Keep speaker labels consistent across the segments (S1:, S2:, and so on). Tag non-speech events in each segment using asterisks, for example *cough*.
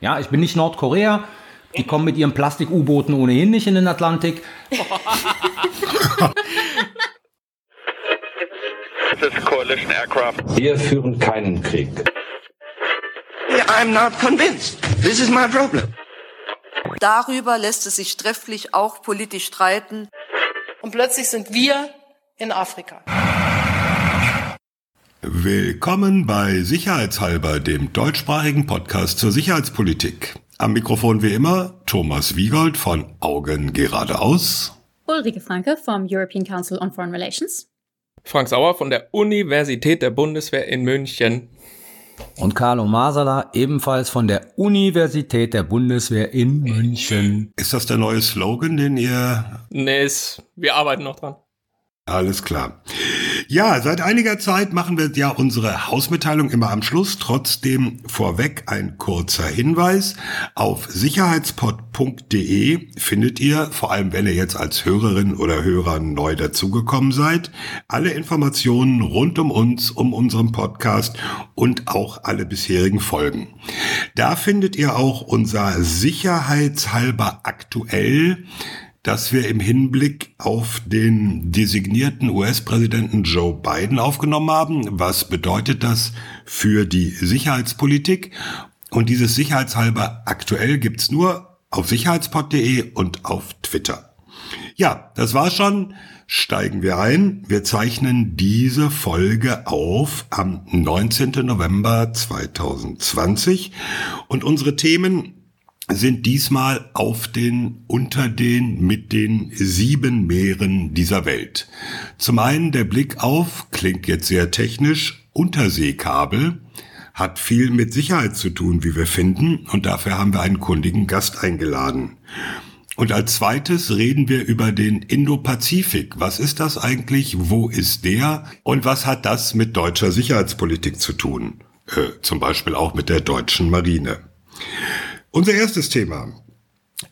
S1: Ja, ich bin nicht Nordkorea. Die kommen mit ihren Plastik-U-Booten ohnehin nicht in den Atlantik.
S2: Wir führen keinen Krieg.
S3: I'm not convinced. This is my problem.
S4: Darüber lässt es sich trefflich auch politisch streiten.
S5: Und plötzlich sind wir in Afrika.
S6: Willkommen bei Sicherheitshalber, dem deutschsprachigen Podcast zur Sicherheitspolitik. Am Mikrofon wie immer Thomas Wiegold von Augen geradeaus.
S7: Ulrike Franke vom European Council on Foreign Relations.
S8: Frank Sauer von der Universität der Bundeswehr in München.
S1: Und Carlo Masala ebenfalls von der Universität der Bundeswehr in München.
S6: Ist das der neue Slogan, den ihr...
S8: Nee, wir arbeiten noch dran.
S6: Alles klar. Ja, seit einiger Zeit machen wir ja unsere Hausmitteilung immer am Schluss. Trotzdem vorweg ein kurzer Hinweis. Auf sicherheitspod.de findet ihr, vor allem wenn ihr jetzt als Hörerin oder Hörer neu dazugekommen seid, alle Informationen rund um uns, um unseren Podcast und auch alle bisherigen Folgen. Da findet ihr auch unser sicherheitshalber aktuell dass wir im Hinblick auf den designierten US-Präsidenten Joe Biden aufgenommen haben. Was bedeutet das für die Sicherheitspolitik? Und dieses Sicherheitshalber aktuell gibt's nur auf sicherheitspod.de und auf Twitter. Ja, das war schon. Steigen wir ein. Wir zeichnen diese Folge auf am 19. November 2020 und unsere Themen sind diesmal auf den, unter den, mit den sieben Meeren dieser Welt. Zum einen der Blick auf, klingt jetzt sehr technisch, Unterseekabel, hat viel mit Sicherheit zu tun, wie wir finden, und dafür haben wir einen kundigen Gast eingeladen. Und als zweites reden wir über den Indo-Pazifik. Was ist das eigentlich? Wo ist der? Und was hat das mit deutscher Sicherheitspolitik zu tun? Äh, zum Beispiel auch mit der deutschen Marine. Unser erstes Thema.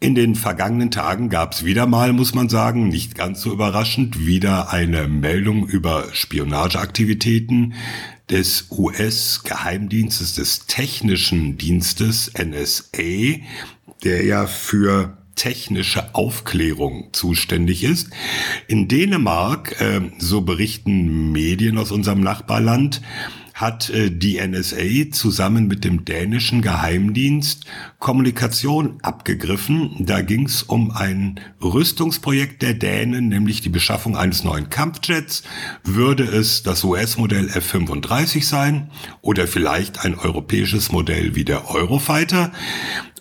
S6: In den vergangenen Tagen gab es wieder mal, muss man sagen, nicht ganz so überraschend, wieder eine Meldung über Spionageaktivitäten des US-Geheimdienstes, des technischen Dienstes NSA, der ja für technische Aufklärung zuständig ist. In Dänemark, äh, so berichten Medien aus unserem Nachbarland, hat äh, die NSA zusammen mit dem dänischen Geheimdienst Kommunikation abgegriffen. Da ging es um ein Rüstungsprojekt der Dänen, nämlich die Beschaffung eines neuen Kampfjets. Würde es das US-Modell F-35 sein oder vielleicht ein europäisches Modell wie der Eurofighter?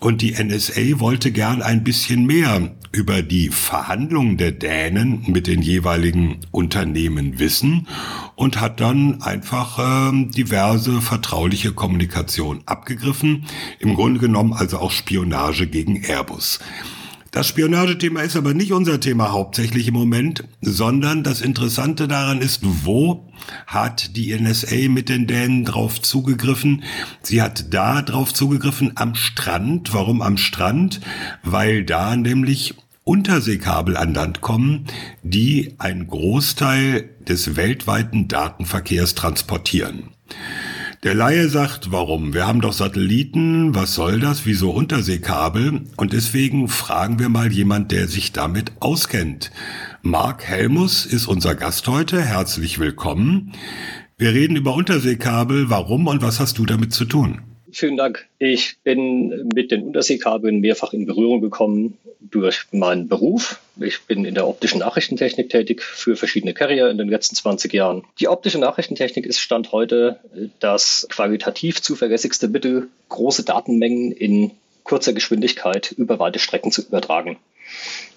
S6: Und die NSA wollte gern ein bisschen mehr über die Verhandlungen der Dänen mit den jeweiligen Unternehmen wissen und hat dann einfach äh, diverse vertrauliche Kommunikation abgegriffen. Im Grunde genommen also auch Spionage gegen Airbus. Das Spionagethema ist aber nicht unser Thema hauptsächlich im Moment, sondern das Interessante daran ist, wo hat die NSA mit den Dänen drauf zugegriffen? Sie hat da drauf zugegriffen am Strand. Warum am Strand? Weil da nämlich Unterseekabel an Land kommen, die einen Großteil des weltweiten Datenverkehrs transportieren. Der Laie sagt, warum? Wir haben doch Satelliten, was soll das? Wieso Unterseekabel? Und deswegen fragen wir mal jemand, der sich damit auskennt. Marc Helmus ist unser Gast heute. Herzlich willkommen. Wir reden über Unterseekabel. Warum und was hast du damit zu tun?
S9: Vielen Dank. Ich bin mit den Unterseekabeln mehrfach in Berührung gekommen durch meinen Beruf. Ich bin in der optischen Nachrichtentechnik tätig für verschiedene Carrier in den letzten 20 Jahren. Die optische Nachrichtentechnik ist Stand heute das qualitativ zuverlässigste Mittel, große Datenmengen in kurzer Geschwindigkeit über weite Strecken zu übertragen.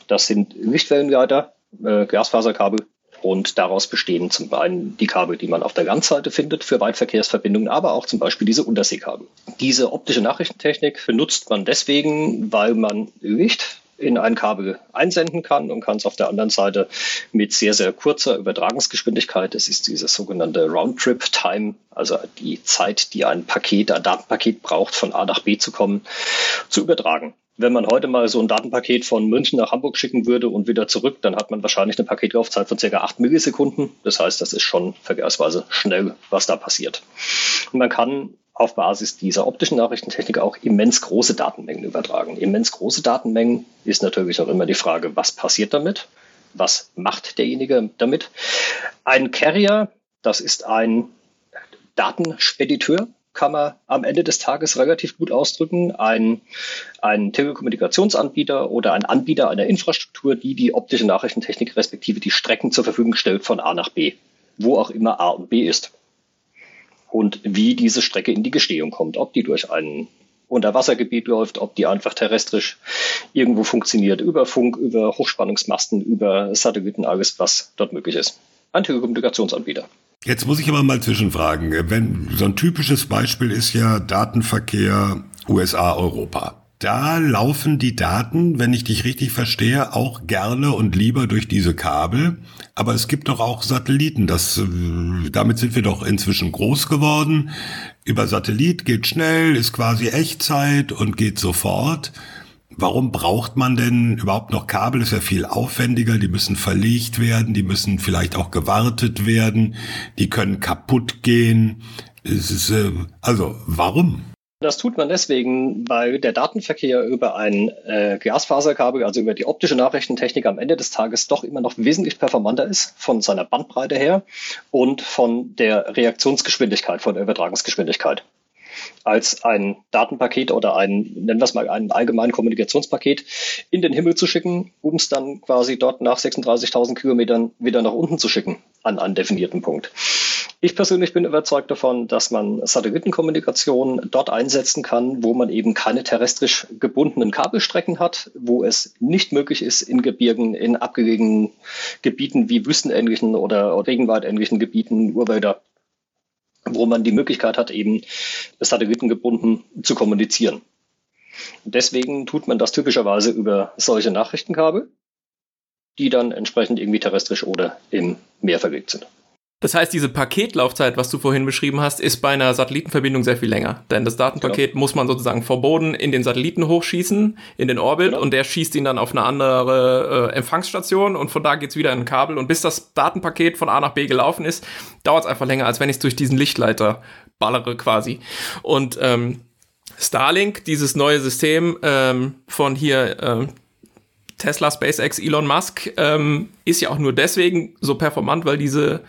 S9: Das sind Lichtwellenleiter, äh, Glasfaserkabel, und daraus bestehen zum einen die Kabel, die man auf der Landseite findet für Weitverkehrsverbindungen, aber auch zum Beispiel diese Unterseekabel. Diese optische Nachrichtentechnik benutzt man deswegen, weil man Licht in ein Kabel einsenden kann und kann es auf der anderen Seite mit sehr, sehr kurzer Übertragungsgeschwindigkeit, das ist diese sogenannte Roundtrip-Time, also die Zeit, die ein Paket, ein Datenpaket braucht, von A nach B zu kommen, zu übertragen. Wenn man heute mal so ein Datenpaket von München nach Hamburg schicken würde und wieder zurück, dann hat man wahrscheinlich eine Paketlaufzeit von circa 8 Millisekunden. Das heißt, das ist schon vergleichsweise schnell, was da passiert. Und man kann auf Basis dieser optischen Nachrichtentechnik auch immens große Datenmengen übertragen. Immens große Datenmengen ist natürlich auch immer die Frage, was passiert damit? Was macht derjenige damit? Ein Carrier, das ist ein Datenspediteur, kann man am Ende des Tages relativ gut ausdrücken. Ein, ein Telekommunikationsanbieter oder ein Anbieter einer Infrastruktur, die die optische Nachrichtentechnik respektive die Strecken zur Verfügung stellt von A nach B, wo auch immer A und B ist. Und wie diese Strecke in die Gestehung kommt, ob die durch ein Unterwassergebiet läuft, ob die einfach terrestrisch irgendwo funktioniert, über Funk, über Hochspannungsmasten, über Satelliten, alles, was dort möglich ist. Ein Telekommunikationsanbieter.
S6: Jetzt muss ich aber mal zwischenfragen. Wenn so ein typisches Beispiel ist ja Datenverkehr USA Europa. Da laufen die Daten, wenn ich dich richtig verstehe, auch gerne und lieber durch diese Kabel. Aber es gibt doch auch Satelliten. Das, äh, damit sind wir doch inzwischen groß geworden. Über Satellit geht schnell, ist quasi Echtzeit und geht sofort. Warum braucht man denn überhaupt noch Kabel? Ist ja viel aufwendiger. Die müssen verlegt werden, die müssen vielleicht auch gewartet werden, die können kaputt gehen. Ist, äh, also warum?
S9: Das tut man deswegen, weil der Datenverkehr über ein äh, Glasfaserkabel, also über die optische Nachrichtentechnik am Ende des Tages doch immer noch wesentlich performanter ist von seiner Bandbreite her und von der Reaktionsgeschwindigkeit, von der Übertragungsgeschwindigkeit als ein Datenpaket oder ein, nennen wir es mal, ein allgemeines Kommunikationspaket in den Himmel zu schicken, um es dann quasi dort nach 36.000 Kilometern wieder nach unten zu schicken an einen definierten Punkt. Ich persönlich bin überzeugt davon, dass man Satellitenkommunikation dort einsetzen kann, wo man eben keine terrestrisch gebundenen Kabelstrecken hat, wo es nicht möglich ist, in Gebirgen, in abgelegenen Gebieten wie wüstenähnlichen oder regenwaldähnlichen Gebieten, Urwälder wo man die Möglichkeit hat, eben satellitengebunden zu kommunizieren. Deswegen tut man das typischerweise über solche Nachrichtenkabel, die dann entsprechend irgendwie terrestrisch oder im Meer verlegt sind.
S8: Das heißt, diese Paketlaufzeit, was du vorhin beschrieben hast, ist bei einer Satellitenverbindung sehr viel länger. Denn das Datenpaket genau. muss man sozusagen vor Boden in den Satelliten hochschießen, in den Orbit, genau. und der schießt ihn dann auf eine andere äh, Empfangsstation und von da geht's wieder in ein Kabel. Und bis das Datenpaket von A nach B gelaufen ist, dauert es einfach länger, als wenn ich es durch diesen Lichtleiter ballere quasi. Und ähm, Starlink, dieses neue System ähm, von hier äh, Tesla, SpaceX, Elon Musk, ähm, ist ja auch nur deswegen so performant, weil diese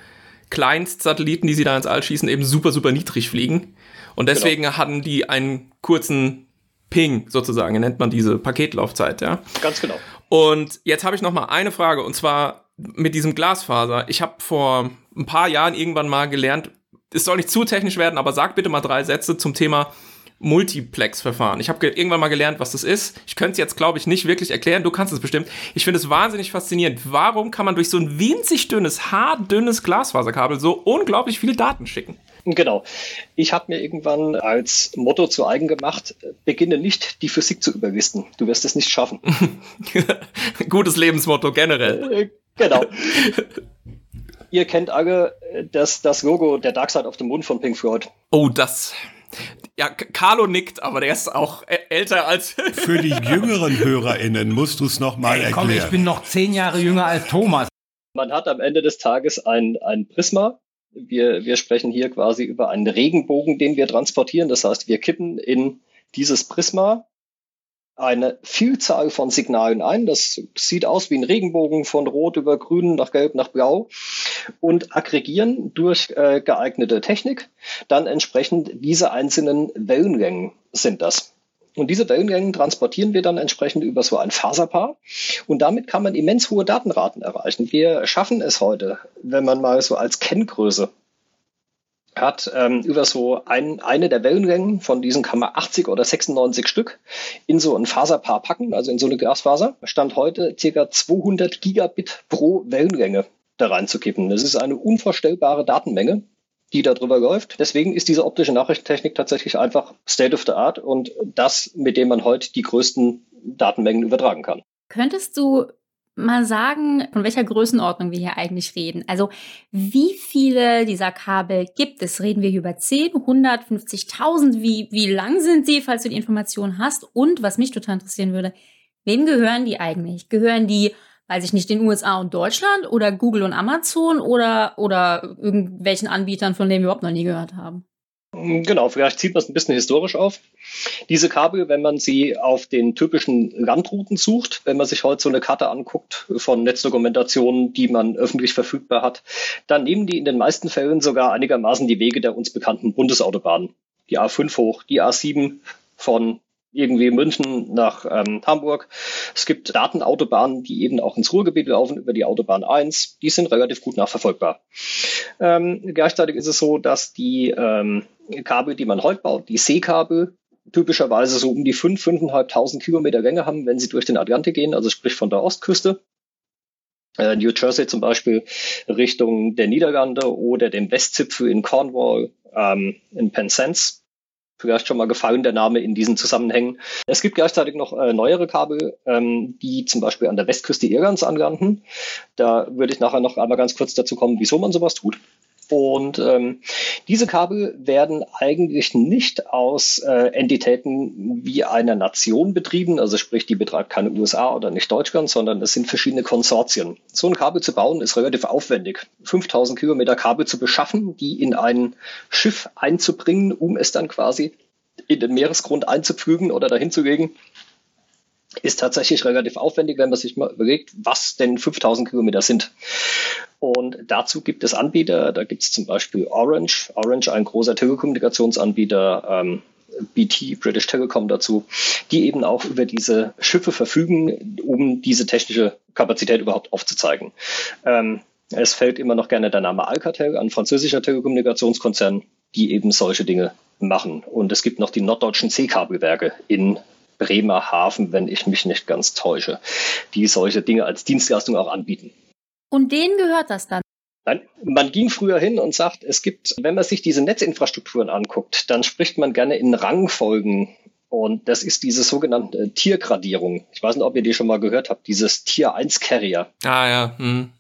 S8: Kleinstsatelliten, die sie da ins All schießen, eben super, super niedrig fliegen. Und deswegen genau. hatten die einen kurzen Ping sozusagen, nennt man diese Paketlaufzeit, ja.
S9: Ganz genau.
S8: Und jetzt habe ich noch mal eine Frage und zwar mit diesem Glasfaser. Ich habe vor ein paar Jahren irgendwann mal gelernt, es soll nicht zu technisch werden, aber sag bitte mal drei Sätze zum Thema Multiplex-Verfahren. Ich habe irgendwann mal gelernt, was das ist. Ich könnte es jetzt, glaube ich, nicht wirklich erklären. Du kannst es bestimmt. Ich finde es wahnsinnig faszinierend. Warum kann man durch so ein winzig dünnes, haardünnes Glasfaserkabel so unglaublich viele Daten schicken?
S9: Genau. Ich habe mir irgendwann als Motto zu eigen gemacht, beginne nicht die Physik zu überlisten. Du wirst es nicht schaffen. *laughs*
S8: Gutes Lebensmotto generell. Äh,
S9: genau. Ihr kennt alle das, das Logo der Dark Side of the Moon von Pink Floyd.
S8: Oh, das ja, Carlo nickt, aber der ist auch älter als. *laughs*
S6: Für die jüngeren HörerInnen musst du es nochmal erklären. Komm,
S1: ich bin noch zehn Jahre jünger als Thomas.
S9: Man hat am Ende des Tages ein, ein Prisma. Wir, wir sprechen hier quasi über einen Regenbogen, den wir transportieren. Das heißt, wir kippen in dieses Prisma eine Vielzahl von Signalen ein. Das sieht aus wie ein Regenbogen von Rot über Grün nach Gelb nach Blau und aggregieren durch äh, geeignete Technik dann entsprechend diese einzelnen Wellenlängen sind das. Und diese Wellenlängen transportieren wir dann entsprechend über so ein Faserpaar. Und damit kann man immens hohe Datenraten erreichen. Wir schaffen es heute, wenn man mal so als Kenngröße hat ähm, über so ein, eine der Wellenlängen von diesen kann man 80 oder 96 Stück in so ein Faserpaar packen, also in so eine Glasfaser. Stand heute circa 200 Gigabit pro Wellenlänge da reinzukippen. Das ist eine unvorstellbare Datenmenge, die da drüber läuft. Deswegen ist diese optische Nachrichtentechnik tatsächlich einfach State of the Art und das, mit dem man heute die größten Datenmengen übertragen kann.
S7: Könntest du mal sagen, von welcher Größenordnung wir hier eigentlich reden. Also wie viele dieser Kabel gibt es? Reden wir hier über 10, 100, 50.000? Wie, wie lang sind sie, falls du die Information hast? Und was mich total interessieren würde, wem gehören die eigentlich? Gehören die, weiß ich nicht, den USA und Deutschland oder Google und Amazon oder, oder irgendwelchen Anbietern, von denen wir überhaupt noch nie gehört haben?
S9: Genau, vielleicht zieht man es ein bisschen historisch auf. Diese Kabel, wenn man sie auf den typischen Landrouten sucht, wenn man sich heute so eine Karte anguckt von Netzdokumentationen, die man öffentlich verfügbar hat, dann nehmen die in den meisten Fällen sogar einigermaßen die Wege der uns bekannten Bundesautobahnen. Die A5 hoch, die A7 von irgendwie München nach ähm, Hamburg. Es gibt Datenautobahnen, die eben auch ins Ruhrgebiet laufen über die Autobahn 1. Die sind relativ gut nachverfolgbar. Ähm, gleichzeitig ist es so, dass die ähm, Kabel, die man heute baut, die Seekabel, typischerweise so um die 5.000, 5.500 Kilometer Länge haben, wenn sie durch den Atlantik gehen, also sprich von der Ostküste. Äh, New Jersey zum Beispiel Richtung der Niederlande oder dem Westzipfel in Cornwall, ähm, in Penzance vielleicht schon mal gefallen, der Name in diesen Zusammenhängen. Es gibt gleichzeitig noch äh, neuere Kabel, ähm, die zum Beispiel an der Westküste Irlands anlanden. Da würde ich nachher noch einmal ganz kurz dazu kommen, wieso man sowas tut. Und ähm, diese Kabel werden eigentlich nicht aus äh, Entitäten wie einer Nation betrieben, also sprich, die betreibt keine USA oder nicht Deutschland, sondern es sind verschiedene Konsortien. So ein Kabel zu bauen ist relativ aufwendig. 5000 Kilometer Kabel zu beschaffen, die in ein Schiff einzubringen, um es dann quasi in den Meeresgrund einzupflügen oder dahin zu legen, ist tatsächlich relativ aufwendig, wenn man sich mal überlegt, was denn 5000 Kilometer sind. Und dazu gibt es Anbieter, da gibt es zum Beispiel Orange, Orange ein großer Telekommunikationsanbieter, ähm, BT, British Telecom dazu, die eben auch über diese Schiffe verfügen, um diese technische Kapazität überhaupt aufzuzeigen. Ähm, es fällt immer noch gerne der Name Alcatel, ein französischer Telekommunikationskonzern, die eben solche Dinge machen. Und es gibt noch die norddeutschen Seekabelwerke in Bremerhaven, wenn ich mich nicht ganz täusche, die solche Dinge als Dienstleistung auch anbieten.
S7: Und denen gehört das dann?
S9: Nein, man ging früher hin und sagt, es gibt, wenn man sich diese Netzinfrastrukturen anguckt, dann spricht man gerne in Rangfolgen. Und das ist diese sogenannte Tiergradierung. Ich weiß nicht, ob ihr die schon mal gehört habt, dieses Tier 1 Carrier.
S8: Ah ja. Hm.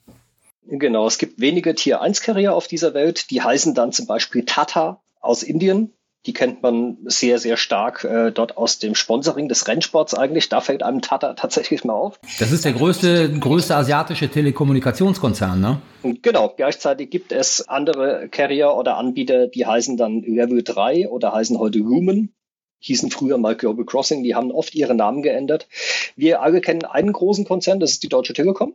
S9: Genau, es gibt wenige Tier 1 Carrier auf dieser Welt, die heißen dann zum Beispiel Tata aus Indien. Die kennt man sehr, sehr stark äh, dort aus dem Sponsoring des Rennsports eigentlich. Da fällt einem Tata *laughs* tatsächlich mal auf.
S1: Das ist der größte, größte asiatische Telekommunikationskonzern, ne?
S9: Genau, gleichzeitig gibt es andere Carrier oder Anbieter, die heißen dann Level 3 oder heißen heute Lumen hießen früher mal Global Crossing, die haben oft ihre Namen geändert. Wir alle kennen einen großen Konzern, das ist die Deutsche Telekom.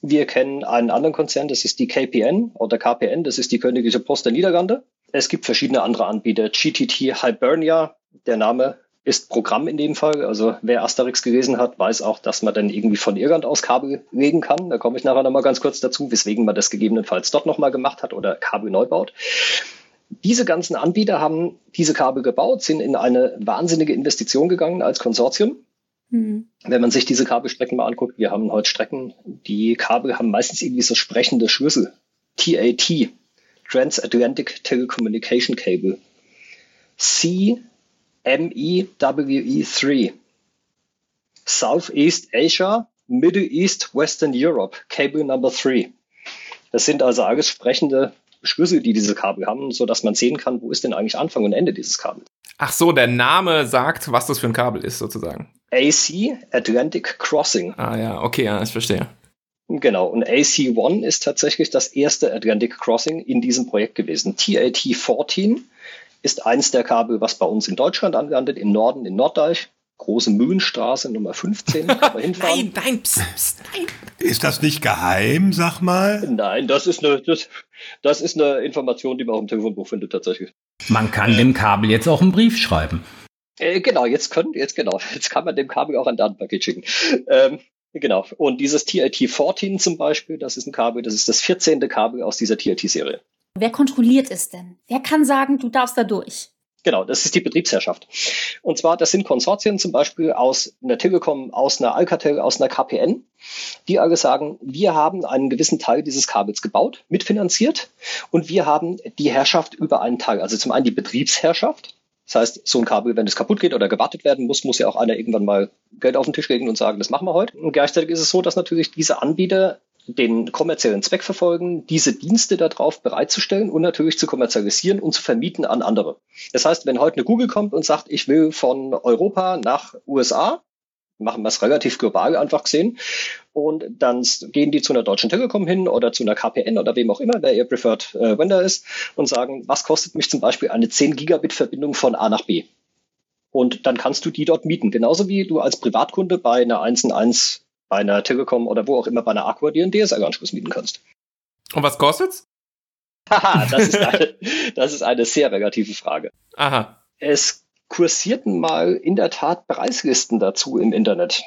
S9: Wir kennen einen anderen Konzern, das ist die KPN oder KPN, das ist die Königliche Post der Niederlande. Es gibt verschiedene andere Anbieter. GTT Hibernia, der Name ist Programm in dem Fall. Also wer Asterix gelesen hat, weiß auch, dass man dann irgendwie von Irland aus Kabel legen kann. Da komme ich nachher nochmal ganz kurz dazu, weswegen man das gegebenenfalls dort nochmal gemacht hat oder Kabel neu baut. Diese ganzen Anbieter haben diese Kabel gebaut, sind in eine wahnsinnige Investition gegangen als Konsortium. Mhm. Wenn man sich diese Kabelstrecken mal anguckt, wir haben heute Strecken, die Kabel haben meistens irgendwie so sprechende Schlüssel. TAT, Transatlantic Telecommunication Cable. CMEWE3. Southeast Asia, Middle East, Western Europe, Cable Number 3. Das sind also alles sprechende Schlüssel, die diese Kabel haben, so dass man sehen kann, wo ist denn eigentlich Anfang und Ende dieses Kabels.
S8: Ach so, der Name sagt, was das für ein Kabel ist, sozusagen.
S9: AC, Atlantic Crossing.
S8: Ah ja, okay, ja, ich verstehe.
S9: Genau, und AC1 ist tatsächlich das erste Atlantic Crossing in diesem Projekt gewesen. TAT14 ist eins der Kabel, was bei uns in Deutschland angelandet, im Norden in Norddeich. Große Mühlenstraße Nummer 15. Kann man *laughs* hinfahren.
S8: nein, nein, pst, pst, nein.
S6: Ist das nicht geheim, sag mal?
S9: Nein, das ist eine, das, das ist eine Information, die man auch im Telefonbuch findet, tatsächlich.
S1: Man kann dem Kabel jetzt auch einen Brief schreiben.
S9: Äh, genau, jetzt können, jetzt genau, jetzt kann man dem Kabel auch ein Datenpaket schicken. Ähm, Genau. Und dieses TLT14 zum Beispiel, das ist ein Kabel, das ist das 14. Kabel aus dieser TLT-Serie.
S7: Wer kontrolliert es denn? Wer kann sagen, du darfst da durch?
S9: Genau, das ist die Betriebsherrschaft. Und zwar, das sind Konsortien zum Beispiel aus einer Telekom, aus einer Alcatel, aus einer KPN, die alle sagen, wir haben einen gewissen Teil dieses Kabels gebaut, mitfinanziert und wir haben die Herrschaft über einen Teil. Also zum einen die Betriebsherrschaft, das heißt, so ein Kabel, wenn es kaputt geht oder gewartet werden muss, muss ja auch einer irgendwann mal Geld auf den Tisch legen und sagen, das machen wir heute. Und gleichzeitig ist es so, dass natürlich diese Anbieter den kommerziellen Zweck verfolgen, diese Dienste darauf bereitzustellen und natürlich zu kommerzialisieren und zu vermieten an andere. Das heißt, wenn heute eine Google kommt und sagt, ich will von Europa nach USA, machen wir es relativ global einfach gesehen. Und dann gehen die zu einer deutschen Telekom hin oder zu einer KPN oder wem auch immer, wer ihr Preferred äh, Vendor ist, und sagen, was kostet mich zum Beispiel eine 10 Gigabit Verbindung von A nach B? Und dann kannst du die dort mieten. Genauso wie du als Privatkunde bei einer 1 1 bei einer Telekom oder wo auch immer bei einer Aqua dir einen DSL-Anschluss mieten kannst.
S8: Und was kostet's?
S9: Haha, das ist eine, *laughs* das ist eine sehr negative Frage.
S8: Aha.
S9: Es kursierten mal in der Tat Preislisten dazu im Internet.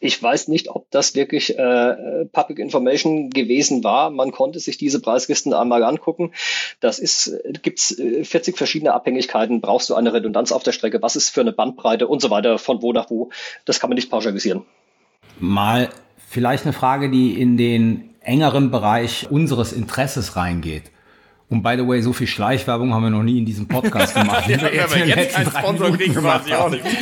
S9: Ich weiß nicht, ob das wirklich äh, Public Information gewesen war. Man konnte sich diese Preislisten einmal angucken. Das ist, gibt's 40 verschiedene Abhängigkeiten. Brauchst du eine Redundanz auf der Strecke? Was ist für eine Bandbreite und so weiter? Von wo nach wo? Das kann man nicht pauschalisieren.
S1: Mal vielleicht eine Frage, die in den engeren Bereich unseres Interesses reingeht. Und by the way, so viel Schleichwerbung haben wir noch nie in diesem Podcast gemacht. *laughs*
S8: ja, wir jetzt, jetzt einen Sponsor kriegen, quasi auch nicht. *laughs*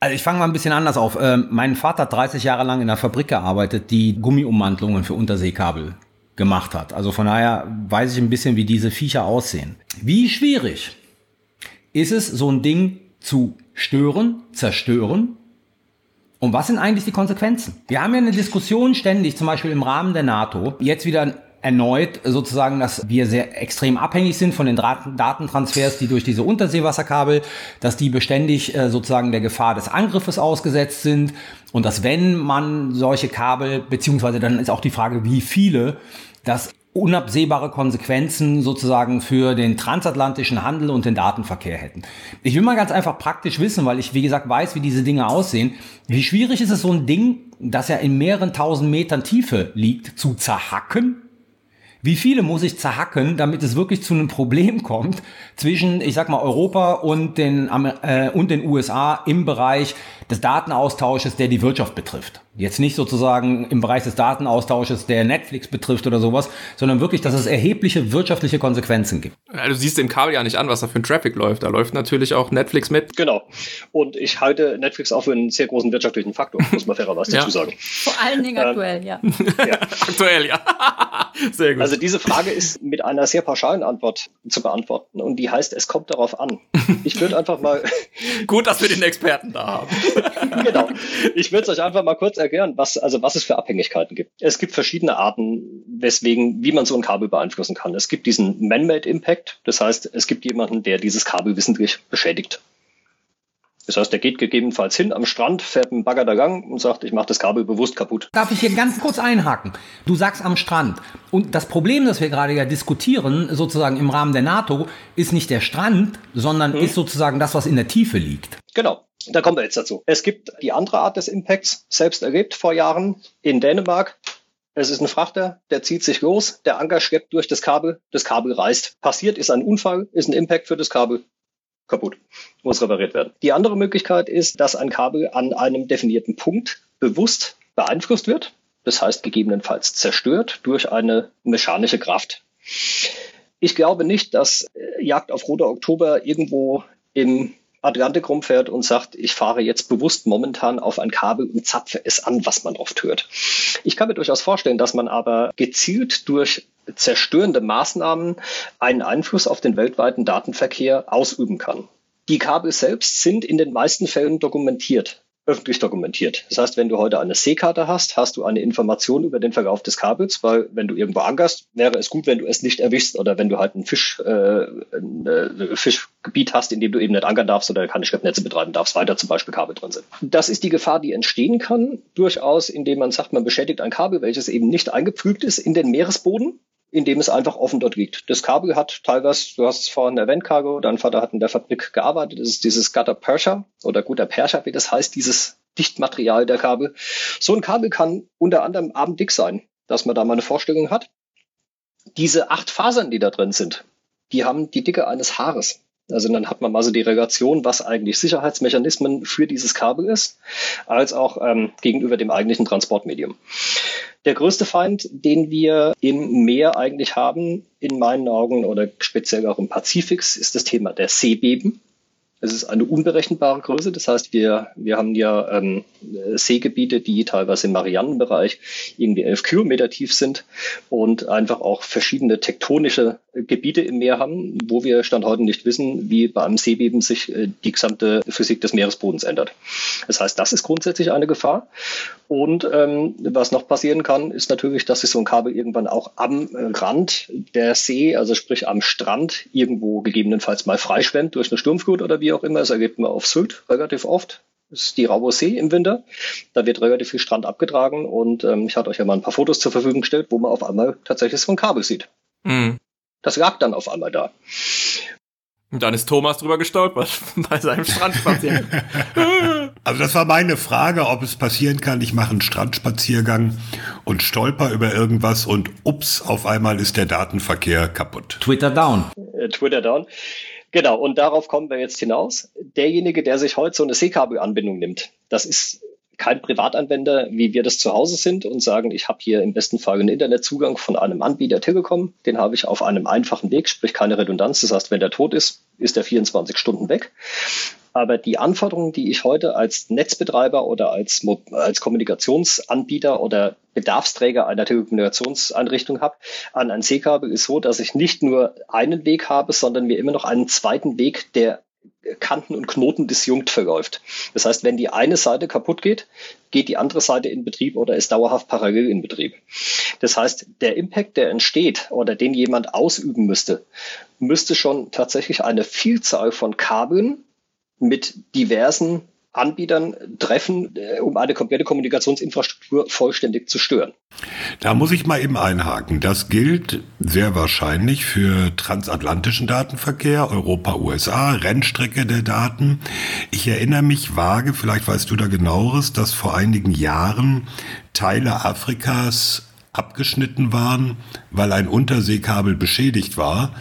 S1: Also ich fange mal ein bisschen anders auf. Ähm, mein Vater hat 30 Jahre lang in einer Fabrik gearbeitet, die Gummiummantelungen für Unterseekabel gemacht hat. Also von daher weiß ich ein bisschen, wie diese Viecher aussehen. Wie schwierig ist es, so ein Ding zu stören, zerstören? Und was sind eigentlich die Konsequenzen? Wir haben ja eine Diskussion ständig, zum Beispiel im Rahmen der NATO, jetzt wieder erneut sozusagen, dass wir sehr extrem abhängig sind von den Datentransfers, die durch diese Unterseewasserkabel, dass die beständig äh, sozusagen der Gefahr des Angriffes ausgesetzt sind und dass wenn man solche Kabel, beziehungsweise dann ist auch die Frage, wie viele, dass unabsehbare Konsequenzen sozusagen für den transatlantischen Handel und den Datenverkehr hätten. Ich will mal ganz einfach praktisch wissen, weil ich, wie gesagt, weiß, wie diese Dinge aussehen. Wie schwierig ist es, so ein Ding, das ja in mehreren tausend Metern Tiefe liegt, zu zerhacken? Wie viele muss ich zerhacken, damit es wirklich zu einem Problem kommt zwischen, ich sag mal, Europa und den, äh, und den USA im Bereich des Datenaustausches, der die Wirtschaft betrifft? Jetzt nicht sozusagen im Bereich des Datenaustausches, der Netflix betrifft oder sowas, sondern wirklich, dass es erhebliche wirtschaftliche Konsequenzen gibt.
S8: Ja, du siehst dem Kabel ja nicht an, was da für ein Traffic läuft. Da läuft natürlich auch Netflix mit.
S9: Genau. Und ich halte Netflix auch für einen sehr großen wirtschaftlichen Faktor, muss man fairerweise *laughs* ja. dazu sagen.
S7: Vor allen Dingen aktuell, ja. *laughs*
S8: ja. aktuell, ja. *laughs*
S9: sehr gut. Also diese Frage ist mit einer sehr pauschalen Antwort zu beantworten. Und die heißt, es kommt darauf an. Ich würde einfach mal. *laughs*
S8: gut, dass wir den Experten da haben. *laughs*
S9: genau. Ich würde es euch einfach mal kurz erklären was, also was es für Abhängigkeiten gibt. Es gibt verschiedene Arten, weswegen, wie man so ein Kabel beeinflussen kann. Es gibt diesen Man-Made Impact. Das heißt, es gibt jemanden, der dieses Kabel wissentlich beschädigt. Das heißt, der geht gegebenenfalls hin am Strand, fährt einen Bagger da Gang und sagt, ich mache das Kabel bewusst kaputt.
S1: Darf ich hier ganz kurz einhaken? Du sagst am Strand. Und das Problem, das wir gerade ja diskutieren, sozusagen im Rahmen der NATO, ist nicht der Strand, sondern hm. ist sozusagen das, was in der Tiefe liegt.
S9: Genau. Da kommen wir jetzt dazu. Es gibt die andere Art des Impacts, selbst erlebt vor Jahren in Dänemark. Es ist ein Frachter, der zieht sich los, der Anker schleppt durch das Kabel, das Kabel reißt. Passiert ist ein Unfall, ist ein Impact für das Kabel, kaputt, muss repariert werden. Die andere Möglichkeit ist, dass ein Kabel an einem definierten Punkt bewusst beeinflusst wird, das heißt gegebenenfalls zerstört durch eine mechanische Kraft. Ich glaube nicht, dass äh, Jagd auf Roter Oktober irgendwo im Atlantik rumfährt und sagt, ich fahre jetzt bewusst momentan auf ein Kabel und zapfe es an, was man oft hört. Ich kann mir durchaus vorstellen, dass man aber gezielt durch zerstörende Maßnahmen einen Einfluss auf den weltweiten Datenverkehr ausüben kann. Die Kabel selbst sind in den meisten Fällen dokumentiert öffentlich dokumentiert. Das heißt, wenn du heute eine Seekarte hast, hast du eine Information über den Verlauf des Kabels, weil wenn du irgendwo ankerst, wäre es gut, wenn du es nicht erwischst oder wenn du halt ein, Fisch, äh, ein äh, Fischgebiet hast, in dem du eben nicht ankern darfst oder keine Schleppnetze betreiben darfst, weiter zum Beispiel Kabel drin sind. Das ist die Gefahr, die entstehen kann, durchaus, indem man sagt, man beschädigt ein Kabel, welches eben nicht eingepflügt ist in den Meeresboden indem es einfach offen dort liegt. Das Kabel hat teilweise, du hast es vorhin erwähnt, Cargo, dein Vater hat in der Fabrik gearbeitet, das ist dieses Gutter Perscher oder guter Perscher, wie das heißt, dieses Dichtmaterial der Kabel. So ein Kabel kann unter anderem abenddick sein, dass man da mal eine Vorstellung hat. Diese acht Fasern, die da drin sind, die haben die Dicke eines Haares. Also dann hat man mal so die Relation, was eigentlich Sicherheitsmechanismen für dieses Kabel ist, als auch ähm, gegenüber dem eigentlichen Transportmedium. Der größte Feind, den wir im Meer eigentlich haben, in meinen Augen oder speziell auch im Pazifik, ist das Thema der Seebeben. Es ist eine unberechenbare Größe. Das heißt, wir, wir haben ja ähm, Seegebiete, die teilweise im Marianenbereich irgendwie elf Kilometer tief sind und einfach auch verschiedene tektonische Gebiete im Meer haben, wo wir Stand heute nicht wissen, wie bei einem Seebeben sich äh, die gesamte Physik des Meeresbodens ändert. Das heißt, das ist grundsätzlich eine Gefahr. Und ähm, was noch passieren kann, ist natürlich, dass sich so ein Kabel irgendwann auch am Rand der See, also sprich am Strand, irgendwo gegebenenfalls mal freischwemmt durch eine Sturmflut oder wie wie auch immer. Es ergibt man auf Sylt relativ oft. Das ist die Rauer See im Winter. Da wird relativ viel Strand abgetragen und ähm, ich hatte euch ja mal ein paar Fotos zur Verfügung gestellt, wo man auf einmal tatsächlich so ein Kabel sieht. Mhm. Das lag dann auf einmal da.
S8: Und dann ist Thomas drüber gestolpert *laughs* bei seinem Strandspaziergang. *laughs*
S6: also das war meine Frage, ob es passieren kann, ich mache einen Strandspaziergang und stolper über irgendwas und ups, auf einmal ist der Datenverkehr kaputt.
S1: Twitter down.
S9: Äh, Twitter down. Genau, und darauf kommen wir jetzt hinaus. Derjenige, der sich heute so eine Seekabelanbindung nimmt, das ist kein Privatanwender, wie wir das zu Hause sind und sagen, ich habe hier im besten Fall einen Internetzugang von einem Anbieter Telekom, den habe ich auf einem einfachen Weg, sprich keine Redundanz. Das heißt, wenn der tot ist, ist er 24 Stunden weg. Aber die Anforderungen, die ich heute als Netzbetreiber oder als, als Kommunikationsanbieter oder Bedarfsträger einer Telekommunikationseinrichtung habe, an ein Seekabel ist so, dass ich nicht nur einen Weg habe, sondern mir immer noch einen zweiten Weg, der Kanten und Knoten disjunkt verläuft. Das heißt, wenn die eine Seite kaputt geht, geht die andere Seite in Betrieb oder ist dauerhaft parallel in Betrieb. Das heißt, der Impact, der entsteht oder den jemand ausüben müsste, müsste schon tatsächlich eine Vielzahl von Kabeln mit diversen Anbietern treffen, äh, um eine komplette Kommunikationsinfrastruktur vollständig zu stören.
S6: Da muss ich mal eben einhaken. Das gilt sehr wahrscheinlich für transatlantischen Datenverkehr, Europa, USA, Rennstrecke der Daten. Ich erinnere mich vage, vielleicht weißt du da genaueres, dass vor einigen Jahren Teile Afrikas abgeschnitten waren, weil ein Unterseekabel beschädigt war.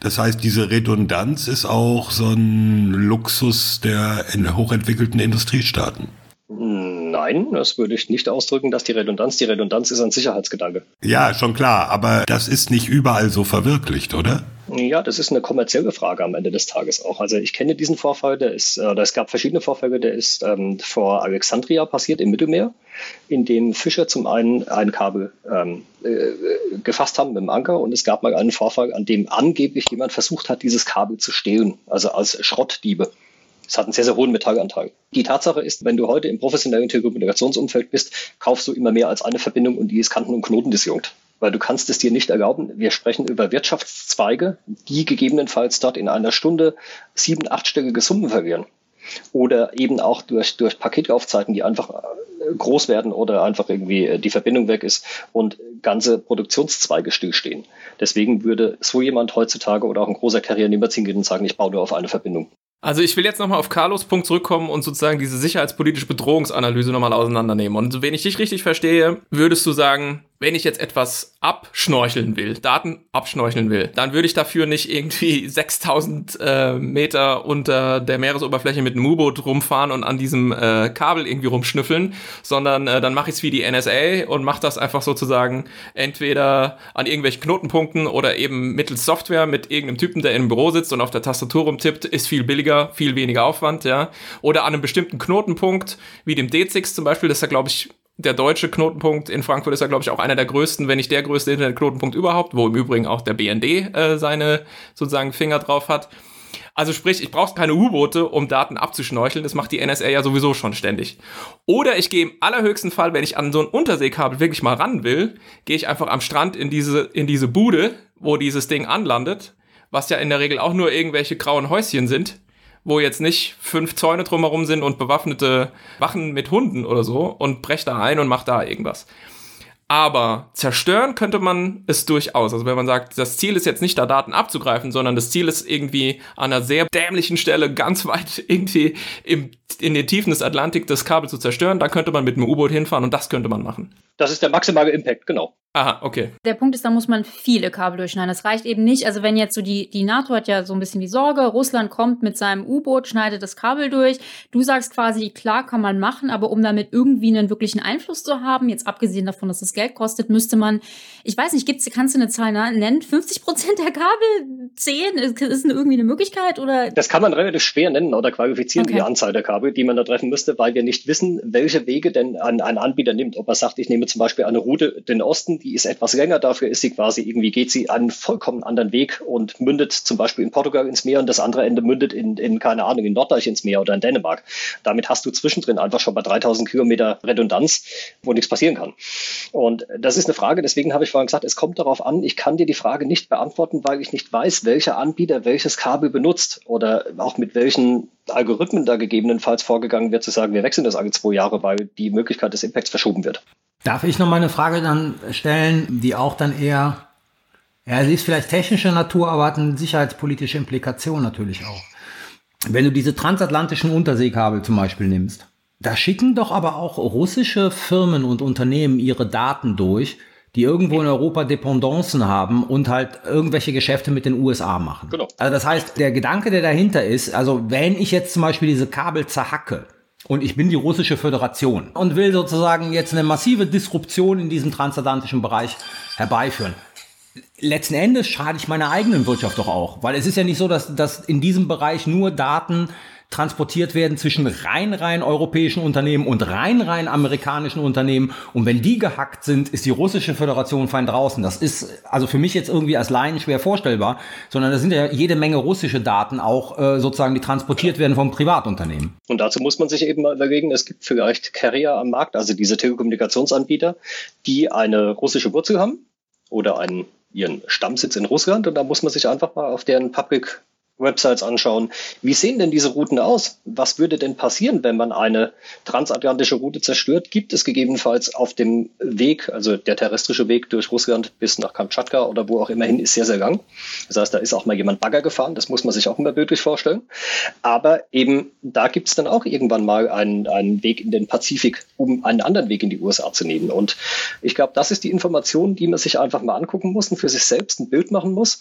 S6: Das heißt, diese Redundanz ist auch so ein Luxus der hochentwickelten Industriestaaten.
S9: Nein, das würde ich nicht ausdrücken, dass die Redundanz, die Redundanz ist ein Sicherheitsgedanke.
S6: Ja, schon klar, aber das ist nicht überall so verwirklicht, oder?
S9: Ja, das ist eine kommerzielle Frage am Ende des Tages auch. Also ich kenne diesen Vorfall, der ist, oder es gab verschiedene Vorfälle, der ist ähm, vor Alexandria passiert im Mittelmeer, in dem Fischer zum einen ein Kabel ähm, äh, gefasst haben mit dem Anker und es gab mal einen Vorfall, an dem angeblich jemand versucht hat, dieses Kabel zu stehlen, also als Schrottdiebe. Es hat einen sehr, sehr hohen Metallanteil. Die Tatsache ist, wenn du heute im professionellen Telekommunikationsumfeld bist, kaufst du immer mehr als eine Verbindung und die ist Kanten- und Knoten disjunkt weil du kannst es dir nicht erlauben. Wir sprechen über Wirtschaftszweige, die gegebenenfalls dort in einer Stunde sieben, achtstellige Summen verlieren. Oder eben auch durch, durch Paketlaufzeiten, die einfach äh, groß werden oder einfach irgendwie äh, die Verbindung weg ist und ganze Produktionszweige stillstehen. Deswegen würde so jemand heutzutage oder auch ein großer Carrier niemals hingehen und sagen, ich baue nur auf eine Verbindung.
S8: Also ich will jetzt nochmal auf Carlos Punkt zurückkommen und sozusagen diese sicherheitspolitische Bedrohungsanalyse nochmal auseinandernehmen. Und wenn ich dich richtig verstehe, würdest du sagen, wenn ich jetzt etwas abschnorcheln will, Daten abschnorcheln will, dann würde ich dafür nicht irgendwie *laughs* 6000 äh, Meter unter der Meeresoberfläche mit einem U-Boot rumfahren und an diesem äh, Kabel irgendwie rumschnüffeln, sondern äh, dann mache ich es wie die NSA und mache das einfach sozusagen entweder an irgendwelchen Knotenpunkten oder eben mittels Software mit irgendeinem Typen, der in einem Büro sitzt und auf der Tastatur rumtippt, ist viel billiger, viel weniger Aufwand, ja. Oder an einem bestimmten Knotenpunkt, wie dem D6 zum Beispiel, das ist ja, glaube ich, der deutsche Knotenpunkt in Frankfurt ist ja, glaube ich, auch einer der größten, wenn nicht der größte Internetknotenpunkt überhaupt, wo im Übrigen auch der BND äh, seine sozusagen Finger drauf hat. Also sprich, ich brauche keine U-Boote, um Daten abzuschnorcheln. Das macht die NSA ja sowieso schon ständig. Oder ich gehe im allerhöchsten Fall, wenn ich an so ein Unterseekabel wirklich mal ran will, gehe ich einfach am Strand in diese, in diese Bude, wo dieses Ding anlandet, was ja in der Regel auch nur irgendwelche grauen Häuschen sind, wo jetzt nicht fünf Zäune drumherum sind und bewaffnete Wachen mit Hunden oder so und brecht da ein und macht da irgendwas. Aber zerstören könnte man es durchaus. Also wenn man sagt, das Ziel ist jetzt nicht da Daten abzugreifen, sondern das Ziel ist irgendwie an einer sehr dämlichen Stelle ganz weit *laughs* irgendwie im, in den Tiefen des Atlantik das Kabel zu zerstören, dann könnte man mit einem U-Boot hinfahren und das könnte man machen.
S9: Das ist der maximale Impact, genau.
S8: Aha, okay.
S7: Der Punkt ist, da muss man viele Kabel durchschneiden. Das reicht eben nicht. Also wenn jetzt so die, die NATO hat ja so ein bisschen die Sorge, Russland kommt mit seinem U-Boot, schneidet das Kabel durch. Du sagst quasi, klar kann man machen, aber um damit irgendwie einen wirklichen Einfluss zu haben, jetzt abgesehen davon, dass es Geld kostet, müsste man, ich weiß nicht, gibt's, kannst du eine Zahl nennen? 50 Prozent der Kabel? 10? Ist, ist irgendwie eine Möglichkeit oder?
S9: Das kann man relativ schwer nennen oder qualifizieren, okay. die Anzahl der Kabel, die man da treffen müsste, weil wir nicht wissen, welche Wege denn ein, ein Anbieter nimmt. Ob er sagt, ich nehme zum Beispiel eine Route den Osten, die ist etwas länger, dafür ist sie quasi irgendwie, geht sie einen vollkommen anderen Weg und mündet zum Beispiel in Portugal ins Meer und das andere Ende mündet in, in keine Ahnung, in Norddeich ins Meer oder in Dänemark. Damit hast du zwischendrin einfach schon bei 3000 Kilometer Redundanz, wo nichts passieren kann. Und das ist eine Frage, deswegen habe ich vorhin gesagt, es kommt darauf an, ich kann dir die Frage nicht beantworten, weil ich nicht weiß, welcher Anbieter welches Kabel benutzt oder auch mit welchen Algorithmen da gegebenenfalls vorgegangen wird, zu sagen, wir wechseln das alle zwei Jahre, weil die Möglichkeit des Impacts verschoben wird.
S1: Darf ich noch mal eine Frage dann stellen, die auch dann eher, ja, sie ist vielleicht technischer Natur, aber hat eine sicherheitspolitische Implikation natürlich auch. Wenn du diese transatlantischen Unterseekabel zum Beispiel nimmst, da schicken doch aber auch russische Firmen und Unternehmen ihre Daten durch, die irgendwo in Europa Dependancen haben und halt irgendwelche Geschäfte mit den USA machen. Genau. Also das heißt, der Gedanke, der dahinter ist, also wenn ich jetzt zum Beispiel diese Kabel zerhacke, und ich bin die russische Föderation und will sozusagen jetzt eine massive Disruption in diesem transatlantischen Bereich herbeiführen. Letzten Endes schade ich meiner eigenen Wirtschaft doch auch, weil es ist ja nicht so, dass, dass in diesem Bereich nur Daten transportiert werden zwischen rein rein europäischen Unternehmen und rein rein amerikanischen Unternehmen. Und wenn die gehackt sind, ist die russische Föderation fein draußen. Das ist also für mich jetzt irgendwie als Laien schwer vorstellbar, sondern da sind ja jede Menge russische Daten auch äh, sozusagen, die transportiert werden vom Privatunternehmen.
S9: Und dazu muss man sich eben mal überlegen, es gibt vielleicht Carrier am Markt, also diese Telekommunikationsanbieter, die eine russische Wurzel haben oder einen ihren Stammsitz in Russland und da muss man sich einfach mal auf deren Public Websites anschauen. Wie sehen denn diese Routen aus? Was würde denn passieren, wenn man eine transatlantische Route zerstört? Gibt es gegebenenfalls auf dem Weg, also der terrestrische Weg durch Russland bis nach Kamtschatka oder wo auch immer hin, ist sehr, sehr lang. Das heißt, da ist auch mal jemand Bagger gefahren. Das muss man sich auch immer bildlich vorstellen. Aber eben da gibt es dann auch irgendwann mal einen, einen Weg in den Pazifik, um einen anderen Weg in die USA zu nehmen. Und ich glaube, das ist die Information, die man sich einfach mal angucken muss und für sich selbst ein Bild machen muss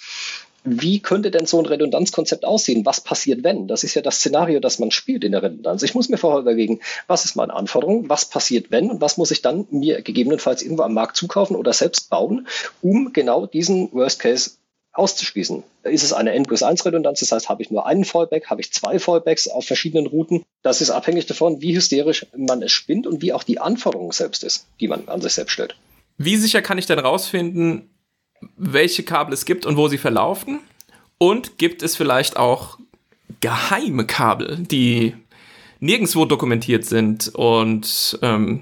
S9: wie könnte denn so ein Redundanzkonzept aussehen? Was passiert, wenn? Das ist ja das Szenario, das man spielt in der Redundanz. Ich muss mir vorher überlegen, was ist meine Anforderung? Was passiert, wenn? Und was muss ich dann mir gegebenenfalls irgendwo am Markt zukaufen oder selbst bauen, um genau diesen Worst Case auszuschließen. Ist es eine N plus 1 Redundanz? Das heißt, habe ich nur einen Fallback, habe ich zwei Fallbacks auf verschiedenen Routen? Das ist abhängig davon, wie hysterisch man es spinnt und wie auch die Anforderung selbst ist, die man an sich selbst stellt.
S8: Wie sicher kann ich denn rausfinden, welche Kabel es gibt und wo sie verlaufen? Und gibt es vielleicht auch geheime Kabel, die nirgendwo dokumentiert sind und ähm,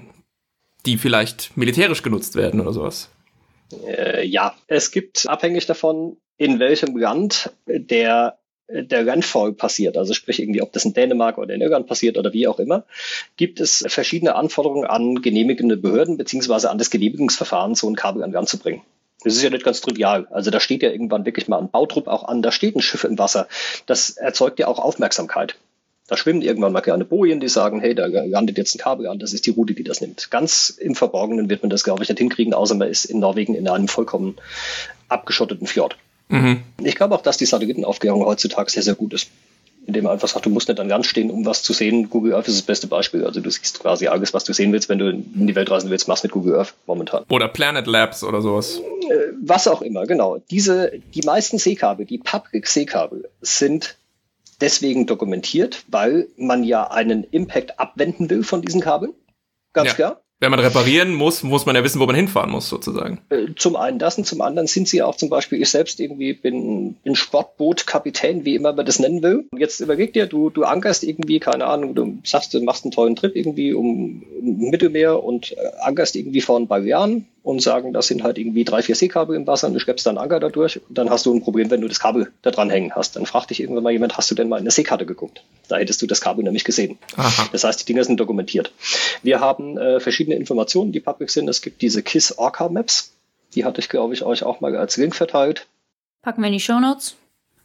S8: die vielleicht militärisch genutzt werden oder sowas?
S9: Äh, ja, es gibt abhängig davon, in welchem Land der der Landfall passiert, also sprich irgendwie, ob das in Dänemark oder in Irland passiert oder wie auch immer, gibt es verschiedene Anforderungen an genehmigende Behörden beziehungsweise an das Genehmigungsverfahren, so ein Kabel an Land zu bringen. Das ist ja nicht ganz trivial. Also da steht ja irgendwann wirklich mal ein Bautrupp auch an, da steht ein Schiff im Wasser. Das erzeugt ja auch Aufmerksamkeit. Da schwimmen irgendwann mal gerne Bojen, die sagen, hey, da landet jetzt ein Kabel an, das ist die Route, die das nimmt. Ganz im Verborgenen wird man das, glaube ich, nicht hinkriegen, außer man ist in Norwegen in einem vollkommen abgeschotteten Fjord. Mhm. Ich glaube auch, dass die Satellitenaufklärung heutzutage sehr, sehr gut ist indem man einfach sagt, du musst nicht an Land stehen, um was zu sehen. Google Earth ist das beste Beispiel. Also du siehst quasi alles, was du sehen willst, wenn du in die Welt reisen willst, machst mit Google Earth momentan.
S8: Oder Planet Labs oder sowas.
S9: Äh, was auch immer, genau. Diese, die meisten Seekabel, die Public Seekabel, sind deswegen dokumentiert, weil man ja einen Impact abwenden will von diesen Kabeln. Ganz ja. klar
S8: wenn man reparieren muss, muss man ja wissen, wo man hinfahren muss, sozusagen.
S9: Äh, zum einen das und zum anderen sind sie auch zum Beispiel, ich selbst irgendwie bin, bin Sportbootkapitän, wie immer man das nennen will. Und jetzt überleg dir, du, du ankerst irgendwie, keine Ahnung, du sagst, du machst einen tollen Trip irgendwie um, um Mittelmeer und äh, ankerst irgendwie vor paar Jahren und sagen, das sind halt irgendwie drei, vier Seekabel im Wasser und du schleppst dann Anker dadurch und dann hast du ein Problem, wenn du das Kabel da dran hängen hast. Dann fragt dich irgendwann mal jemand, hast du denn mal in der Seekarte geguckt? Da hättest du das Kabel nämlich gesehen. Aha. Das heißt, die Dinger sind dokumentiert. Wir haben äh, verschiedene Informationen, die public sind. Es gibt diese KISS Orca Maps. Die hatte ich, glaube ich, euch auch mal als Link verteilt.
S7: Packen wir in die Show Notes.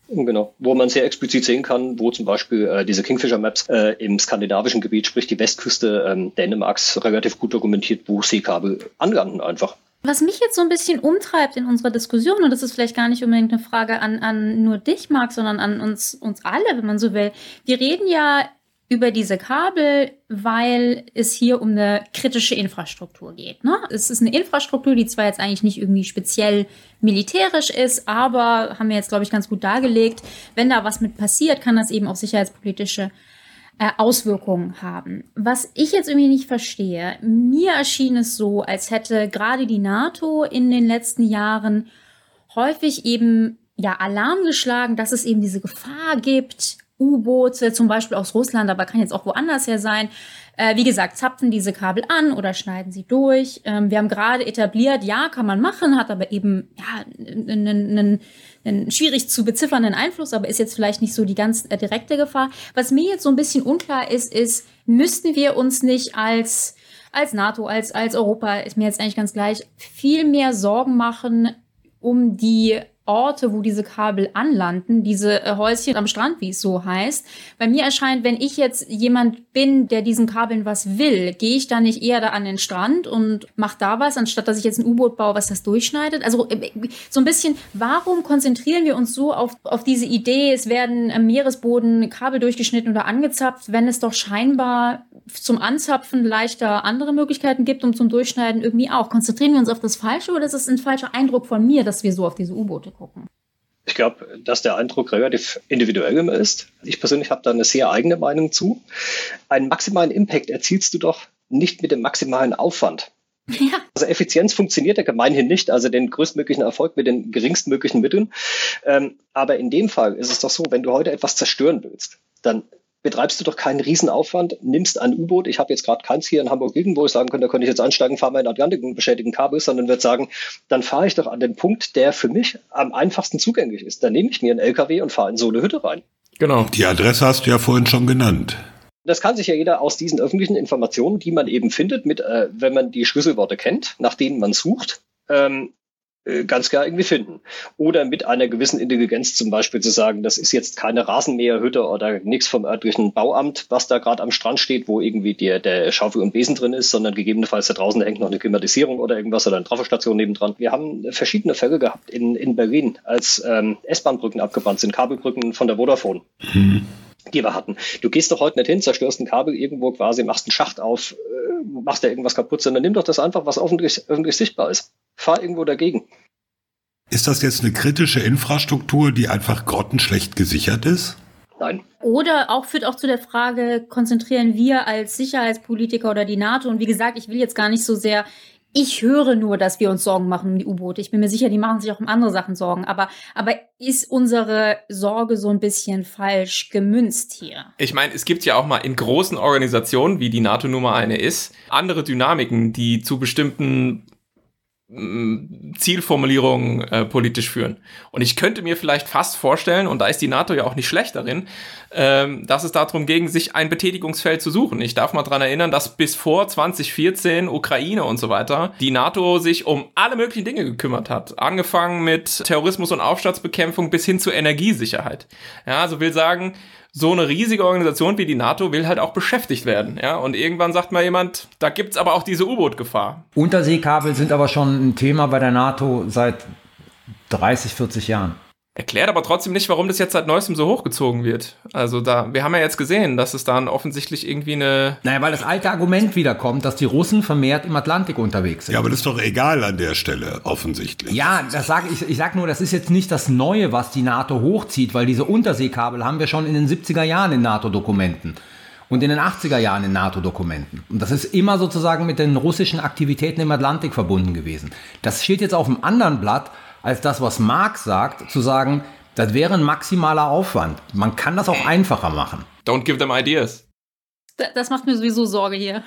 S9: Genau, wo man sehr explizit sehen kann, wo zum Beispiel äh, diese Kingfisher Maps äh, im skandinavischen Gebiet, sprich die Westküste ähm, Dänemarks, relativ gut dokumentiert, wo Seekabel anlanden einfach.
S7: Was mich jetzt so ein bisschen umtreibt in unserer Diskussion, und das ist vielleicht gar nicht unbedingt eine Frage an, an nur dich, Marc, sondern an uns, uns alle, wenn man so will. Wir reden ja über diese Kabel, weil es hier um eine kritische Infrastruktur geht. Ne? Es ist eine Infrastruktur, die zwar jetzt eigentlich nicht irgendwie speziell militärisch ist, aber haben wir jetzt, glaube ich, ganz gut dargelegt, wenn da was mit passiert, kann das eben auch sicherheitspolitische äh, Auswirkungen haben. Was ich jetzt irgendwie nicht verstehe, mir erschien es so, als hätte gerade die NATO in den letzten Jahren häufig eben ja Alarm geschlagen, dass es eben diese Gefahr gibt, U-Boote, zum Beispiel aus Russland, aber kann jetzt auch woanders her sein. Äh, wie gesagt, zapfen diese Kabel an oder schneiden sie durch. Ähm, wir haben gerade etabliert, ja, kann man machen, hat aber eben ja, einen, schwierig zu beziffernden Einfluss, aber ist jetzt vielleicht nicht so die ganz äh, direkte Gefahr. Was mir jetzt so ein bisschen unklar ist, ist, müssten wir uns nicht als als NATO, als, als Europa, ist mir jetzt eigentlich ganz gleich, viel mehr Sorgen machen um die Orte, wo diese Kabel anlanden, diese äh, Häuschen am Strand, wie es so heißt. Bei mir erscheint, wenn ich jetzt jemand bin, der diesen Kabeln was will, gehe ich da nicht eher da an den Strand und mache da was, anstatt dass ich jetzt ein U-Boot baue, was das durchschneidet. Also äh, so ein bisschen, warum konzentrieren wir uns so auf, auf diese Idee, es werden am Meeresboden Kabel durchgeschnitten oder angezapft, wenn es doch scheinbar zum Anzapfen leichter andere Möglichkeiten gibt und zum Durchschneiden irgendwie auch. Konzentrieren wir uns auf das Falsche oder ist es ein falscher Eindruck von mir, dass wir so auf diese U-Boote gucken?
S9: Ich glaube, dass der Eindruck relativ individuell immer ist. Ich persönlich habe da eine sehr eigene Meinung zu. Einen maximalen Impact erzielst du doch nicht mit dem maximalen Aufwand. Ja. Also Effizienz funktioniert ja gemeinhin nicht, also den größtmöglichen Erfolg mit den geringstmöglichen Mitteln. Ähm, aber in dem Fall ist es doch so, wenn du heute etwas zerstören willst, dann betreibst du doch keinen Riesenaufwand, nimmst ein U-Boot, ich habe jetzt gerade keins hier in Hamburg liegen, wo ich sagen könnte, da könnte ich jetzt einsteigen, fahre mal in den Atlantik und beschädigen Kabel, sondern wird sagen, dann fahre ich doch an den Punkt, der für mich am einfachsten zugänglich ist. Dann nehme ich mir einen LKW und fahre in so eine Hütte rein.
S6: Genau. Die Adresse hast du ja vorhin schon genannt.
S9: Das kann sich ja jeder aus diesen öffentlichen Informationen, die man eben findet, mit, äh, wenn man die Schlüsselworte kennt, nach denen man sucht, ähm, äh, ganz klar irgendwie finden. Oder mit einer gewissen Intelligenz zum Beispiel zu sagen, das ist jetzt keine Rasenmäherhütte oder nichts vom örtlichen Bauamt, was da gerade am Strand steht, wo irgendwie der, der Schaufel und Besen drin ist, sondern gegebenenfalls da draußen hängt noch eine Klimatisierung oder irgendwas oder eine Trafostation nebendran. Wir haben verschiedene Fälle gehabt in, in Berlin, als ähm, S-Bahn-Brücken abgebrannt sind, Kabelbrücken von der Vodafone. Mhm die wir hatten. Du gehst doch heute nicht hin, zerstörst ein Kabel irgendwo quasi, machst einen Schacht auf, äh, machst da irgendwas kaputt, sondern nimm doch das einfach, was öffentlich, öffentlich sichtbar ist. Fahr irgendwo dagegen.
S6: Ist das jetzt eine kritische Infrastruktur, die einfach grottenschlecht gesichert ist?
S9: Nein.
S7: Oder auch führt auch zu der Frage, konzentrieren wir als Sicherheitspolitiker oder die NATO? Und wie gesagt, ich will jetzt gar nicht so sehr ich höre nur, dass wir uns Sorgen machen um die U-Boote. Ich bin mir sicher, die machen sich auch um andere Sachen Sorgen. Aber, aber ist unsere Sorge so ein bisschen falsch gemünzt hier?
S8: Ich meine, es gibt ja auch mal in großen Organisationen, wie die NATO Nummer eine ist, andere Dynamiken, die zu bestimmten Zielformulierungen äh, politisch führen. Und ich könnte mir vielleicht fast vorstellen, und da ist die NATO ja auch nicht schlecht darin, ähm, dass es darum ging, sich ein Betätigungsfeld zu suchen. Ich darf mal dran erinnern, dass bis vor 2014 Ukraine und so weiter die NATO sich um alle möglichen Dinge gekümmert hat. Angefangen mit Terrorismus und Aufstandsbekämpfung bis hin zur Energiesicherheit. Ja, also will sagen, so eine riesige Organisation wie die NATO will halt auch beschäftigt werden. Ja? Und irgendwann sagt mal jemand, da gibt es aber auch diese U-Boot-Gefahr.
S1: Unterseekabel sind aber schon ein Thema bei der NATO seit 30, 40 Jahren.
S8: Erklärt aber trotzdem nicht, warum das jetzt seit neuestem so hochgezogen wird. Also da, wir haben ja jetzt gesehen, dass es dann offensichtlich irgendwie eine.
S1: Naja, weil das alte Argument wiederkommt, dass die Russen vermehrt im Atlantik unterwegs sind.
S6: Ja, aber das ist doch egal an der Stelle, offensichtlich.
S1: Ja, das sage ich, ich sag nur, das ist jetzt nicht das Neue, was die NATO hochzieht, weil diese Unterseekabel haben wir schon in den 70er Jahren in NATO-Dokumenten und in den 80er Jahren in NATO-Dokumenten. Und das ist immer sozusagen mit den russischen Aktivitäten im Atlantik verbunden gewesen. Das steht jetzt auf dem anderen Blatt als das, was Marx sagt, zu sagen, das wäre ein maximaler Aufwand. Man kann das auch einfacher machen.
S8: Don't give them ideas.
S7: Das macht mir sowieso Sorge hier.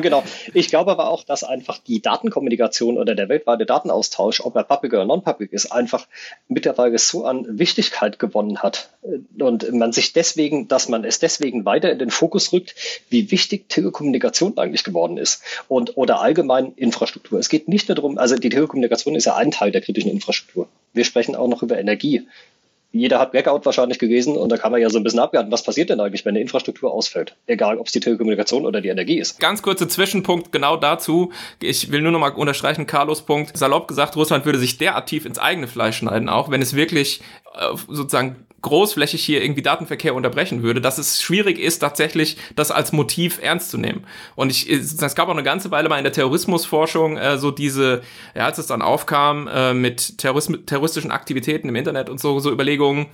S9: genau. Ich glaube aber auch, dass einfach die Datenkommunikation oder der weltweite Datenaustausch, ob er public oder non-public ist, einfach mittlerweile so an Wichtigkeit gewonnen hat. Und man sich deswegen, dass man es deswegen weiter in den Fokus rückt, wie wichtig Telekommunikation eigentlich geworden ist. Und, oder allgemein Infrastruktur. Es geht nicht nur darum, also die Telekommunikation ist ja ein Teil der kritischen Infrastruktur. Wir sprechen auch noch über Energie jeder hat Blackout wahrscheinlich gelesen und da kann man ja so ein bisschen abwarten, was passiert denn eigentlich, wenn eine Infrastruktur ausfällt? Egal, ob es die Telekommunikation oder die Energie ist.
S8: Ganz kurzer Zwischenpunkt genau dazu. Ich will nur noch mal unterstreichen, Carlos Punkt. Salopp gesagt, Russland würde sich derart tief ins eigene Fleisch schneiden, auch wenn es wirklich äh, sozusagen großflächig hier irgendwie Datenverkehr unterbrechen würde, dass es schwierig ist, tatsächlich das als Motiv ernst zu nehmen. Und ich, es gab auch eine ganze Weile mal in der Terrorismusforschung äh, so diese, ja, als es dann aufkam äh, mit Terrorism terroristischen Aktivitäten im Internet und so, so Überlegungen,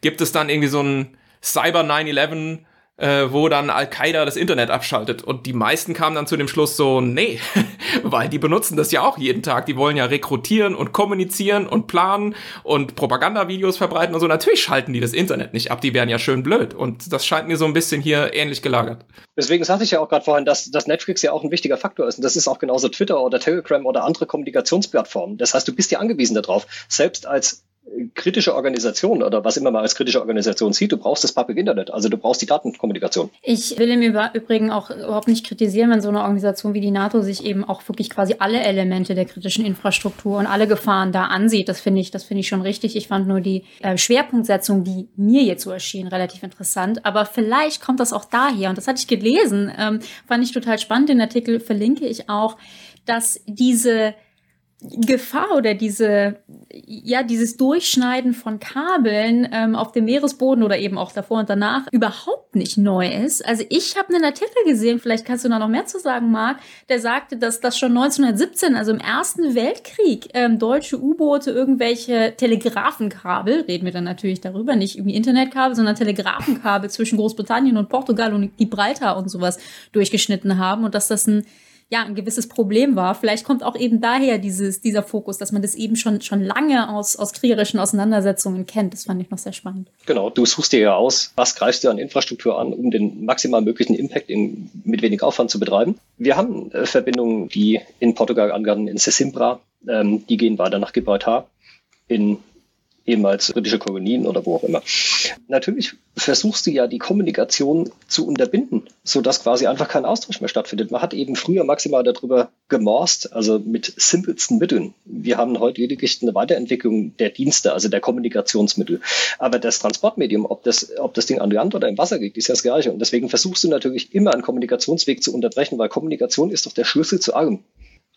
S8: gibt es dann irgendwie so ein Cyber 9-11 äh, wo dann Al-Qaida das Internet abschaltet. Und die meisten kamen dann zu dem Schluss so, nee, *laughs* weil die benutzen das ja auch jeden Tag. Die wollen ja rekrutieren und kommunizieren und planen und Propagandavideos verbreiten und so. Natürlich schalten die das Internet nicht ab, die wären ja schön blöd. Und das scheint mir so ein bisschen hier ähnlich gelagert.
S9: Deswegen sagte ich ja auch gerade vorhin, dass, dass Netflix ja auch ein wichtiger Faktor ist. Und das ist auch genauso Twitter oder Telegram oder andere Kommunikationsplattformen. Das heißt, du bist ja angewiesen darauf, selbst als kritische Organisation oder was immer man als kritische Organisation sieht, du brauchst das Public Internet, also du brauchst die Datenkommunikation.
S7: Ich will im Übrigen auch überhaupt nicht kritisieren, wenn so eine Organisation wie die NATO sich eben auch wirklich quasi alle Elemente der kritischen Infrastruktur und alle Gefahren da ansieht. Das finde ich, das finde ich schon richtig. Ich fand nur die äh, Schwerpunktsetzung, die mir jetzt so erschien, relativ interessant. Aber vielleicht kommt das auch daher, und das hatte ich gelesen, ähm, fand ich total spannend. Den Artikel verlinke ich auch, dass diese Gefahr oder diese, ja, dieses Durchschneiden von Kabeln ähm, auf dem Meeresboden oder eben auch davor und danach überhaupt nicht neu ist. Also ich habe einen Artikel gesehen, vielleicht kannst du da noch mehr zu sagen, Marc, der sagte, dass das schon 1917, also im Ersten Weltkrieg, ähm, deutsche U-Boote irgendwelche Telegrafenkabel, reden wir dann natürlich darüber, nicht irgendwie Internetkabel, sondern Telegrafenkabel zwischen Großbritannien und Portugal und Gibraltar und sowas durchgeschnitten haben und dass das ein ja, ein gewisses Problem war. Vielleicht kommt auch eben daher dieses, dieser Fokus, dass man das eben schon, schon lange aus, aus kriegerischen Auseinandersetzungen kennt. Das fand ich noch sehr spannend.
S9: Genau, du suchst dir ja aus, was greifst du an Infrastruktur an, um den maximal möglichen Impact in, mit wenig Aufwand zu betreiben. Wir haben äh, Verbindungen, die in Portugal angehen, in Sesimbra, ähm, die gehen weiter nach Gibraltar. In ehemals britische Kolonien oder wo auch immer. Natürlich versuchst du ja die Kommunikation zu unterbinden, sodass quasi einfach kein Austausch mehr stattfindet. Man hat eben früher maximal darüber gemorst, also mit simpelsten Mitteln. Wir haben heute lediglich eine Weiterentwicklung der Dienste, also der Kommunikationsmittel. Aber das Transportmedium, ob das, ob das Ding an Land oder im Wasser liegt, ist ja das Gleiche. Und deswegen versuchst du natürlich immer einen Kommunikationsweg zu unterbrechen, weil Kommunikation ist doch der Schlüssel zu allem.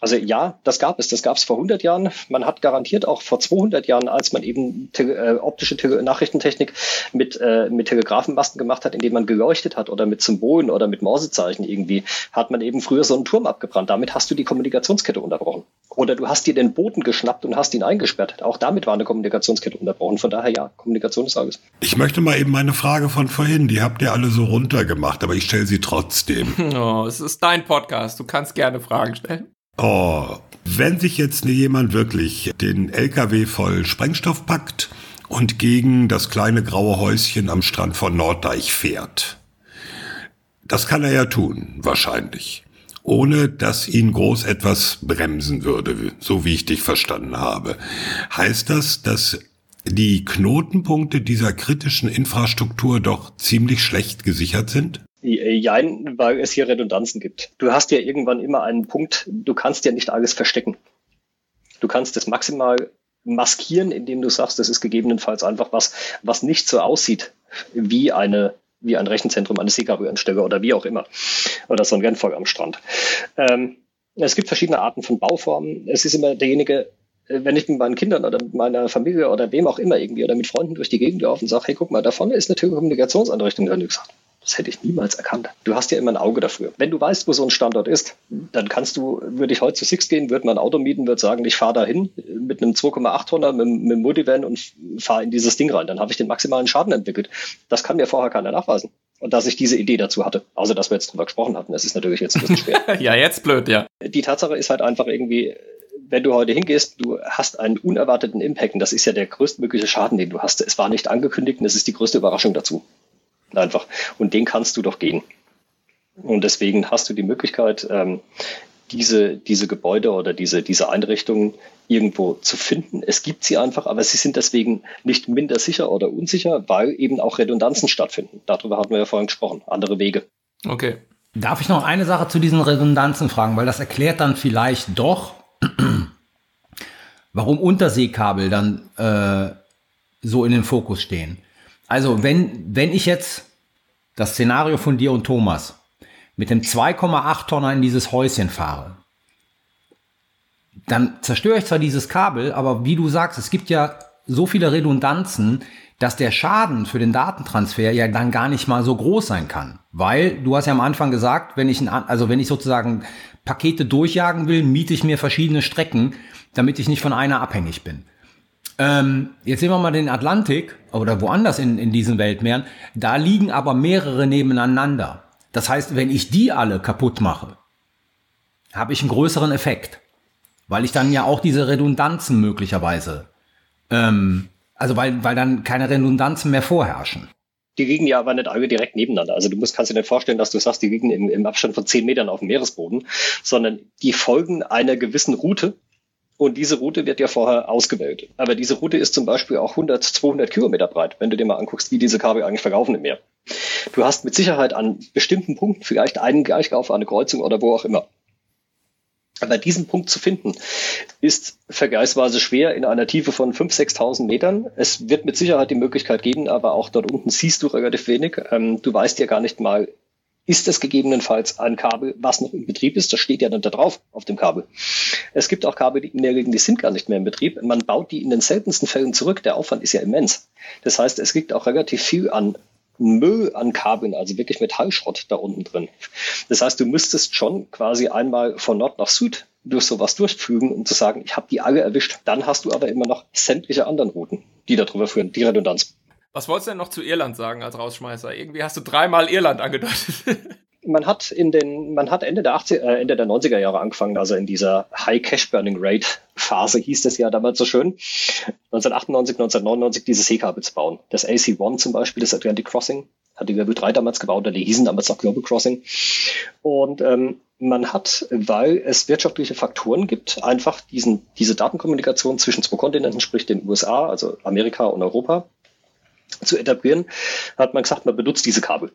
S9: Also ja, das gab es. Das gab es vor 100 Jahren. Man hat garantiert auch vor 200 Jahren, als man eben te äh, optische te Nachrichtentechnik mit, äh, mit Telegrafenmasten gemacht hat, indem man geleuchtet hat oder mit Symbolen oder mit Morsezeichen irgendwie, hat man eben früher so einen Turm abgebrannt. Damit hast du die Kommunikationskette unterbrochen. Oder du hast dir den Boten geschnappt und hast ihn eingesperrt. Auch damit war eine Kommunikationskette unterbrochen. Von daher ja, Kommunikation ist alles.
S6: Ich möchte mal eben meine Frage von vorhin, die habt ihr alle so runtergemacht, aber ich stelle sie trotzdem. *laughs*
S8: Oh, es ist dein Podcast. Du kannst gerne Fragen stellen.
S6: Oh, wenn sich jetzt jemand wirklich den LKW voll Sprengstoff packt und gegen das kleine graue Häuschen am Strand von Norddeich fährt, das kann er ja tun, wahrscheinlich, ohne dass ihn groß etwas bremsen würde, so wie ich dich verstanden habe. Heißt das, dass die Knotenpunkte dieser kritischen Infrastruktur doch ziemlich schlecht gesichert sind?
S9: Jein, weil es hier Redundanzen gibt. Du hast ja irgendwann immer einen Punkt, du kannst ja nicht alles verstecken. Du kannst es maximal maskieren, indem du sagst, das ist gegebenenfalls einfach was, was nicht so aussieht wie eine wie ein Rechenzentrum, eine Seegabe-Anstelle oder wie auch immer. Oder so ein Rennfeuer am Strand. Ähm, es gibt verschiedene Arten von Bauformen. Es ist immer derjenige, äh, wenn ich mit meinen Kindern oder mit meiner Familie oder wem auch immer irgendwie oder mit Freunden durch die Gegend laufe und sage, hey, guck mal, da vorne ist eine Telekommunikationseinrichtung. Dann gesagt, das hätte ich niemals erkannt. Du hast ja immer ein Auge dafür. Wenn du weißt, wo so ein Standort ist, dann kannst du, würde ich heute zu Six gehen, würde man ein Auto mieten, würde sagen, ich fahre dahin mit einem 2,8 Tonner, mit, mit einem Multivan und fahre in dieses Ding rein. Dann habe ich den maximalen Schaden entwickelt. Das kann mir vorher keiner nachweisen. Und dass ich diese Idee dazu hatte. Außer, dass wir jetzt drüber gesprochen hatten. Das ist natürlich jetzt ein bisschen schwer. *laughs*
S8: ja, jetzt blöd, ja.
S9: Die Tatsache ist halt einfach irgendwie, wenn du heute hingehst, du hast einen unerwarteten Impact und das ist ja der größtmögliche Schaden, den du hast. Es war nicht angekündigt und es ist die größte Überraschung dazu. Einfach. Und den kannst du doch gehen. Und deswegen hast du die Möglichkeit, ähm, diese, diese Gebäude oder diese, diese Einrichtungen irgendwo zu finden. Es gibt sie einfach, aber sie sind deswegen nicht minder sicher oder unsicher, weil eben auch Redundanzen stattfinden. Darüber hatten wir ja vorhin gesprochen. Andere Wege.
S1: Okay. Darf ich noch eine Sache zu diesen Redundanzen fragen, weil das erklärt dann vielleicht doch, *clears throat* warum Unterseekabel dann äh, so in den Fokus stehen. Also wenn, wenn ich jetzt das Szenario von dir und Thomas mit dem 2,8 Tonner in dieses Häuschen fahre, dann zerstöre ich zwar dieses Kabel, aber wie du sagst, es gibt ja so viele Redundanzen, dass der Schaden für den Datentransfer ja dann gar nicht mal so groß sein kann. Weil du hast ja am Anfang gesagt, wenn ich, ein, also wenn ich sozusagen Pakete durchjagen will, miete ich mir verschiedene Strecken, damit ich nicht von einer abhängig bin. Ähm, jetzt sehen wir mal den Atlantik oder woanders in, in diesen Weltmeeren. Da liegen aber mehrere nebeneinander. Das heißt, wenn ich die alle kaputt mache, habe ich einen größeren Effekt. Weil ich dann ja auch diese Redundanzen möglicherweise, ähm, also weil, weil dann keine Redundanzen mehr vorherrschen.
S9: Die liegen ja aber nicht alle direkt nebeneinander. Also du musst, kannst dir nicht vorstellen, dass du sagst, die liegen im, im Abstand von zehn Metern auf dem Meeresboden, sondern die folgen einer gewissen Route, und diese Route wird ja vorher ausgewählt. Aber diese Route ist zum Beispiel auch 100, 200 Kilometer breit, wenn du dir mal anguckst, wie diese Kabel eigentlich verlaufen im Meer. Du hast mit Sicherheit an bestimmten Punkten vielleicht einen Gleichkauf, eine Kreuzung oder wo auch immer. Aber diesen Punkt zu finden, ist vergleichsweise schwer in einer Tiefe von 5.000, 6.000 Metern. Es wird mit Sicherheit die Möglichkeit geben, aber auch dort unten siehst du relativ wenig. Ähm, du weißt ja gar nicht mal, ist das gegebenenfalls ein Kabel, was noch in Betrieb ist? Das steht ja dann da drauf auf dem Kabel. Es gibt auch Kabel, die in der Regel, die sind gar nicht mehr in Betrieb. Man baut die in den seltensten Fällen zurück. Der Aufwand ist ja immens. Das heißt, es liegt auch relativ viel an Müll an Kabeln, also wirklich Metallschrott da unten drin. Das heißt, du müsstest schon quasi einmal von Nord nach Süd durch sowas durchfügen, um zu sagen, ich habe die alle erwischt. Dann hast du aber immer noch sämtliche anderen Routen, die darüber führen, die Redundanz.
S8: Was wolltest du denn noch zu Irland sagen als Rausschmeißer? Irgendwie hast du dreimal Irland angedeutet. *laughs*
S9: man hat in den, man hat Ende der 80, äh, Ende der 90er Jahre angefangen, also in dieser High Cash Burning Rate Phase hieß das ja damals so schön. 1998, 1999 diese Seekabel zu bauen. Das AC-1 zum Beispiel, das Atlantic Crossing, hat die Level 3 damals gebaut, oder die hießen damals auch Global Crossing. Und ähm, man hat, weil es wirtschaftliche Faktoren gibt, einfach diesen, diese Datenkommunikation zwischen zwei Kontinenten, sprich den USA, also Amerika und Europa, zu etablieren, hat man gesagt, man benutzt diese Kabel.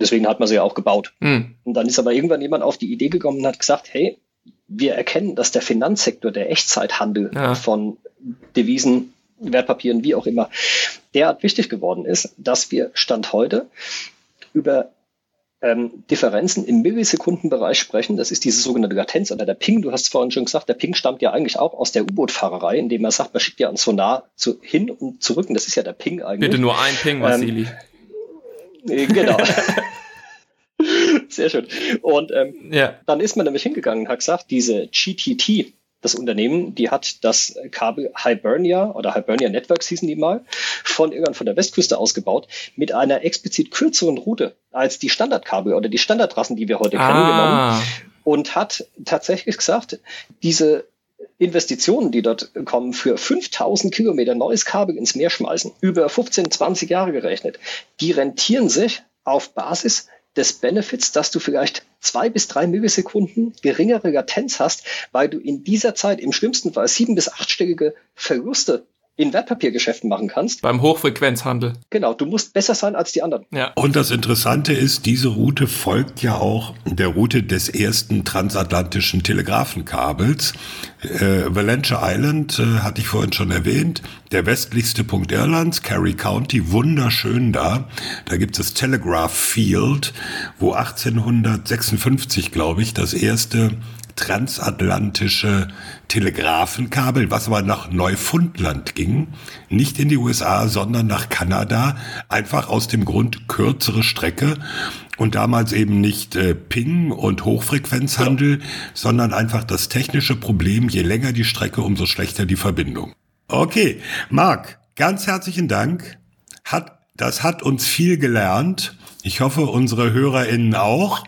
S9: Deswegen hat man sie ja auch gebaut. Mhm. Und dann ist aber irgendwann jemand auf die Idee gekommen und hat gesagt, hey, wir erkennen, dass der Finanzsektor, der Echtzeithandel ja. von Devisen, Wertpapieren, wie auch immer, derart wichtig geworden ist, dass wir Stand heute über ähm, Differenzen im Millisekundenbereich sprechen. Das ist diese sogenannte Latenz oder der Ping. Du hast es vorhin schon gesagt, der Ping stammt ja eigentlich auch aus der U-Boot-Fahrerei, indem man sagt, man schickt ja ein Sonar zu, hin und zurück. Und das ist ja der Ping eigentlich.
S8: Bitte nur ein Ping, Vasili.
S9: Ähm, genau. *laughs* Sehr schön. Und ähm, ja. dann ist man nämlich hingegangen und hat gesagt, diese GTT, das Unternehmen, die hat das Kabel Hibernia oder Hibernia Networks hießen die mal, von irgendwann von der Westküste ausgebaut, mit einer explizit kürzeren Route als die Standardkabel oder die Standardrassen, die wir heute ah. kennen, genommen und hat tatsächlich gesagt, diese Investitionen, die dort kommen, für 5000 Kilometer neues Kabel ins Meer schmeißen, über 15, 20 Jahre gerechnet, die rentieren sich auf Basis des Benefits, dass du vielleicht zwei bis drei Millisekunden geringere Latenz hast, weil du in dieser Zeit im schlimmsten Fall sieben bis achtstellige Verluste in Wertpapiergeschäften machen kannst.
S8: Beim Hochfrequenzhandel.
S9: Genau, du musst besser sein als die anderen.
S6: Ja. Und das Interessante ist, diese Route folgt ja auch der Route des ersten transatlantischen Telegrafenkabels. Äh, Valentia Island äh, hatte ich vorhin schon erwähnt, der westlichste Punkt Irlands, Kerry County, wunderschön da. Da gibt es das Telegraph Field, wo 1856, glaube ich, das erste transatlantische Telegrafenkabel, was aber nach Neufundland ging, nicht in die USA, sondern nach Kanada, einfach aus dem Grund kürzere Strecke und damals eben nicht äh, Ping und Hochfrequenzhandel, ja. sondern einfach das technische Problem, je länger die Strecke, umso schlechter die Verbindung. Okay, Marc, ganz herzlichen Dank. Hat, das hat uns viel gelernt. Ich hoffe, unsere HörerInnen auch.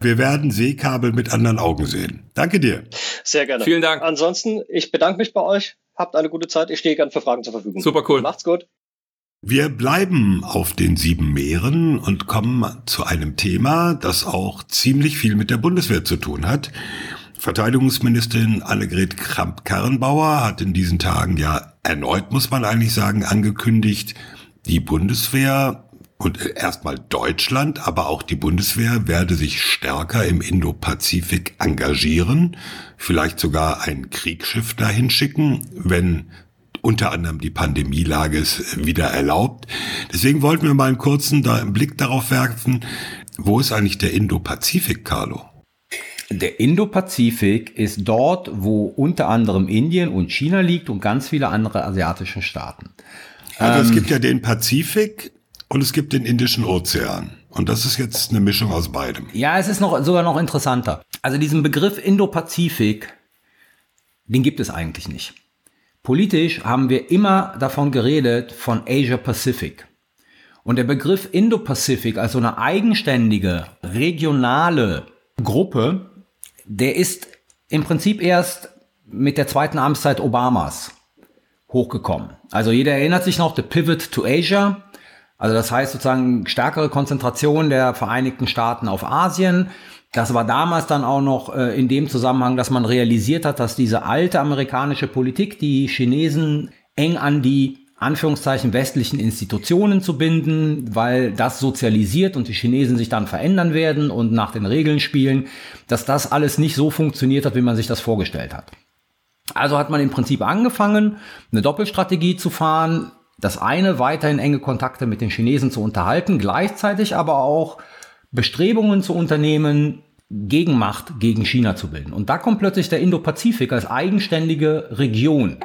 S6: Wir werden Seekabel mit anderen Augen sehen. Danke dir.
S9: Sehr gerne.
S8: Vielen Dank.
S9: Ansonsten, ich bedanke mich bei euch. Habt eine gute Zeit. Ich stehe gern für Fragen zur Verfügung.
S8: Super cool.
S9: Macht's gut.
S6: Wir bleiben auf den sieben Meeren und kommen zu einem Thema, das auch ziemlich viel mit der Bundeswehr zu tun hat. Verteidigungsministerin Annegret Kramp-Karrenbauer hat in diesen Tagen ja erneut, muss man eigentlich sagen, angekündigt, die Bundeswehr und erstmal Deutschland, aber auch die Bundeswehr werde sich stärker im Indopazifik engagieren, vielleicht sogar ein Kriegsschiff dahin schicken, wenn unter anderem die Pandemielage es wieder erlaubt. Deswegen wollten wir mal einen kurzen Blick darauf werfen, wo ist eigentlich der Indo-Pazifik, Carlo?
S1: Der Indo-Pazifik ist dort, wo unter anderem Indien und China liegt und ganz viele andere asiatische Staaten.
S6: Also ähm, es gibt ja den Pazifik und es gibt den Indischen Ozean. Und das ist jetzt eine Mischung aus beidem.
S1: Ja, es ist noch, sogar noch interessanter. Also diesen Begriff Indo-Pazifik, den gibt es eigentlich nicht. Politisch haben wir immer davon geredet von Asia-Pacific. Und der Begriff Indo-Pazifik als so eine eigenständige, regionale Gruppe der ist im Prinzip erst mit der zweiten Amtszeit Obamas hochgekommen. Also jeder erinnert sich noch, the Pivot to Asia. Also das heißt sozusagen stärkere Konzentration der Vereinigten Staaten auf Asien. Das war damals dann auch noch äh, in dem Zusammenhang, dass man realisiert hat, dass diese alte amerikanische Politik die Chinesen eng an die Anführungszeichen westlichen Institutionen zu binden, weil das sozialisiert und die Chinesen sich dann verändern werden und nach den Regeln spielen, dass das alles nicht so funktioniert hat, wie man sich das vorgestellt hat. Also hat man im Prinzip angefangen, eine Doppelstrategie zu fahren, das eine weiterhin enge Kontakte mit den Chinesen zu unterhalten, gleichzeitig aber auch Bestrebungen zu unternehmen, Gegenmacht gegen China zu bilden. Und da kommt plötzlich der Indo-Pazifik als eigenständige Region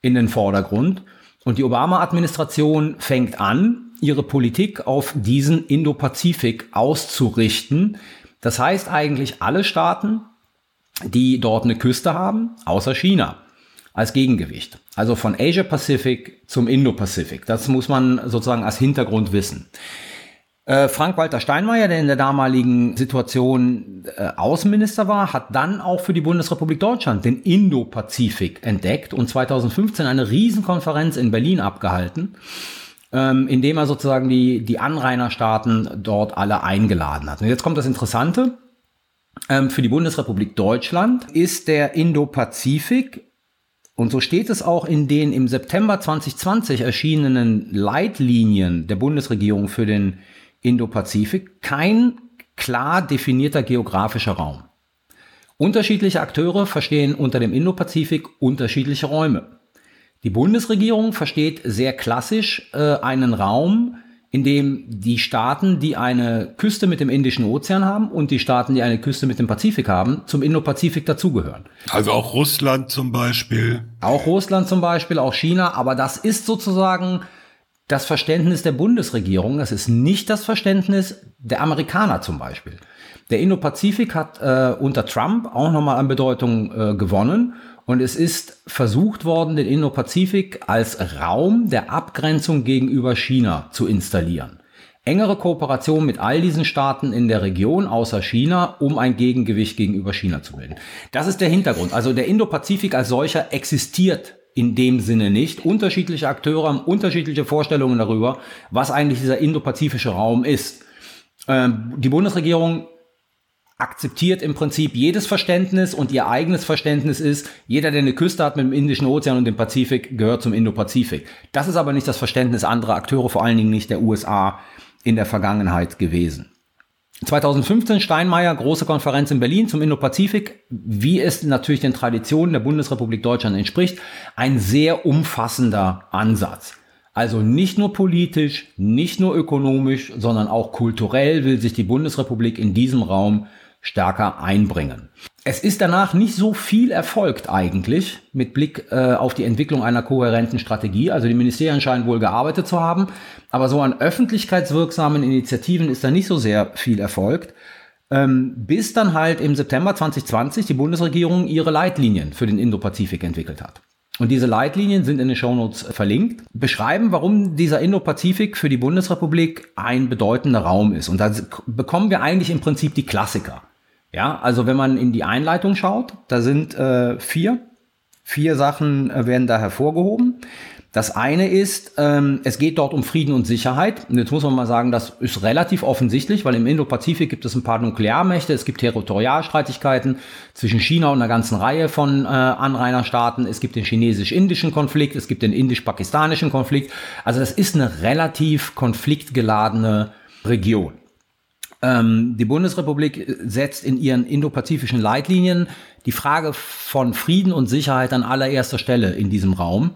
S1: in den Vordergrund. Und die Obama-Administration fängt an, ihre Politik auf diesen Indo-Pazifik auszurichten. Das heißt eigentlich alle Staaten, die dort eine Küste haben, außer China, als Gegengewicht. Also von Asia-Pacific zum Indo-Pazifik. Das muss man sozusagen als Hintergrund wissen. Äh, Frank-Walter Steinmeier, der in der damaligen Situation äh, Außenminister war, hat dann auch für die Bundesrepublik Deutschland den Indo-Pazifik entdeckt und 2015 eine Riesenkonferenz in Berlin abgehalten, ähm, indem er sozusagen die, die Anrainerstaaten dort alle eingeladen hat. Und jetzt kommt das Interessante. Ähm, für die Bundesrepublik Deutschland ist der Indo-Pazifik und so steht es auch in den im September 2020 erschienenen Leitlinien der Bundesregierung für den Indo-Pazifik kein klar definierter geografischer Raum. Unterschiedliche Akteure verstehen unter dem Indo-Pazifik unterschiedliche Räume. Die Bundesregierung versteht sehr klassisch äh, einen Raum, in dem die Staaten, die eine Küste mit dem Indischen Ozean haben und die Staaten, die eine Küste mit dem Pazifik haben, zum Indo-Pazifik dazugehören.
S6: Also auch Russland zum Beispiel.
S1: Auch Russland zum Beispiel, auch China, aber das ist sozusagen das Verständnis der Bundesregierung, das ist nicht das Verständnis der Amerikaner zum Beispiel. Der Indo-Pazifik hat äh, unter Trump auch nochmal an Bedeutung äh, gewonnen und es ist versucht worden, den Indo-Pazifik als Raum der Abgrenzung gegenüber China zu installieren. Engere Kooperation mit all diesen Staaten in der Region außer China, um ein Gegengewicht gegenüber China zu bilden. Das ist der Hintergrund. Also der Indo-Pazifik als solcher existiert in dem Sinne nicht. Unterschiedliche Akteure haben unterschiedliche Vorstellungen darüber, was eigentlich dieser indopazifische Raum ist. Ähm, die Bundesregierung akzeptiert im Prinzip jedes Verständnis und ihr eigenes Verständnis ist, jeder, der eine Küste hat mit dem Indischen Ozean und dem Pazifik, gehört zum Indo-Pazifik. Das ist aber nicht das Verständnis anderer Akteure, vor allen Dingen nicht der USA in der Vergangenheit gewesen. 2015 Steinmeier, große Konferenz in Berlin zum Indo-Pazifik, wie es natürlich den Traditionen der Bundesrepublik Deutschland entspricht, ein sehr umfassender Ansatz. Also nicht nur politisch, nicht nur ökonomisch, sondern auch kulturell will sich die Bundesrepublik in diesem Raum stärker einbringen. Es ist danach nicht so viel erfolgt eigentlich mit Blick äh, auf die Entwicklung einer kohärenten Strategie. Also die Ministerien scheinen wohl gearbeitet zu haben, aber so an öffentlichkeitswirksamen Initiativen ist da nicht so sehr viel erfolgt. Ähm, bis dann halt im September 2020 die Bundesregierung ihre Leitlinien für den Indo-Pazifik entwickelt hat. Und diese Leitlinien sind in den Shownotes verlinkt, beschreiben, warum dieser Indo-Pazifik für die Bundesrepublik ein bedeutender Raum ist. Und da bekommen wir eigentlich im Prinzip die Klassiker. Ja, also wenn man in die Einleitung schaut, da sind äh, vier, vier Sachen äh, werden da hervorgehoben. Das eine ist, ähm, es geht dort um Frieden und Sicherheit. Und jetzt muss man mal sagen, das ist relativ offensichtlich, weil im Indo-Pazifik gibt es ein paar Nuklearmächte, es gibt Territorialstreitigkeiten zwischen China und einer ganzen Reihe von äh, Anrainerstaaten. Es gibt den chinesisch-indischen Konflikt, es gibt den indisch-pakistanischen Konflikt. Also das ist eine relativ konfliktgeladene Region. Ähm, die Bundesrepublik setzt in ihren indopazifischen Leitlinien die Frage von Frieden und Sicherheit an allererster Stelle in diesem Raum.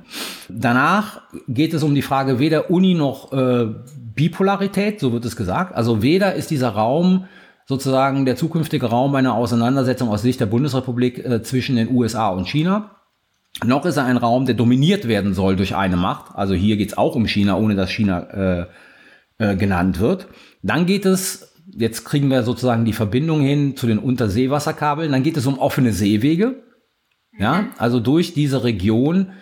S1: Danach geht es um die Frage weder Uni noch äh, Bipolarität, so wird es gesagt. Also weder ist dieser Raum sozusagen der zukünftige Raum einer Auseinandersetzung aus Sicht der Bundesrepublik äh, zwischen den USA und China. Noch ist er ein Raum, der dominiert werden soll durch eine Macht. Also hier geht es auch um China, ohne dass China äh, äh, genannt wird. Dann geht es jetzt kriegen wir sozusagen die Verbindung hin zu den Unterseewasserkabeln. Dann geht es um offene Seewege. Ja, also durch diese Region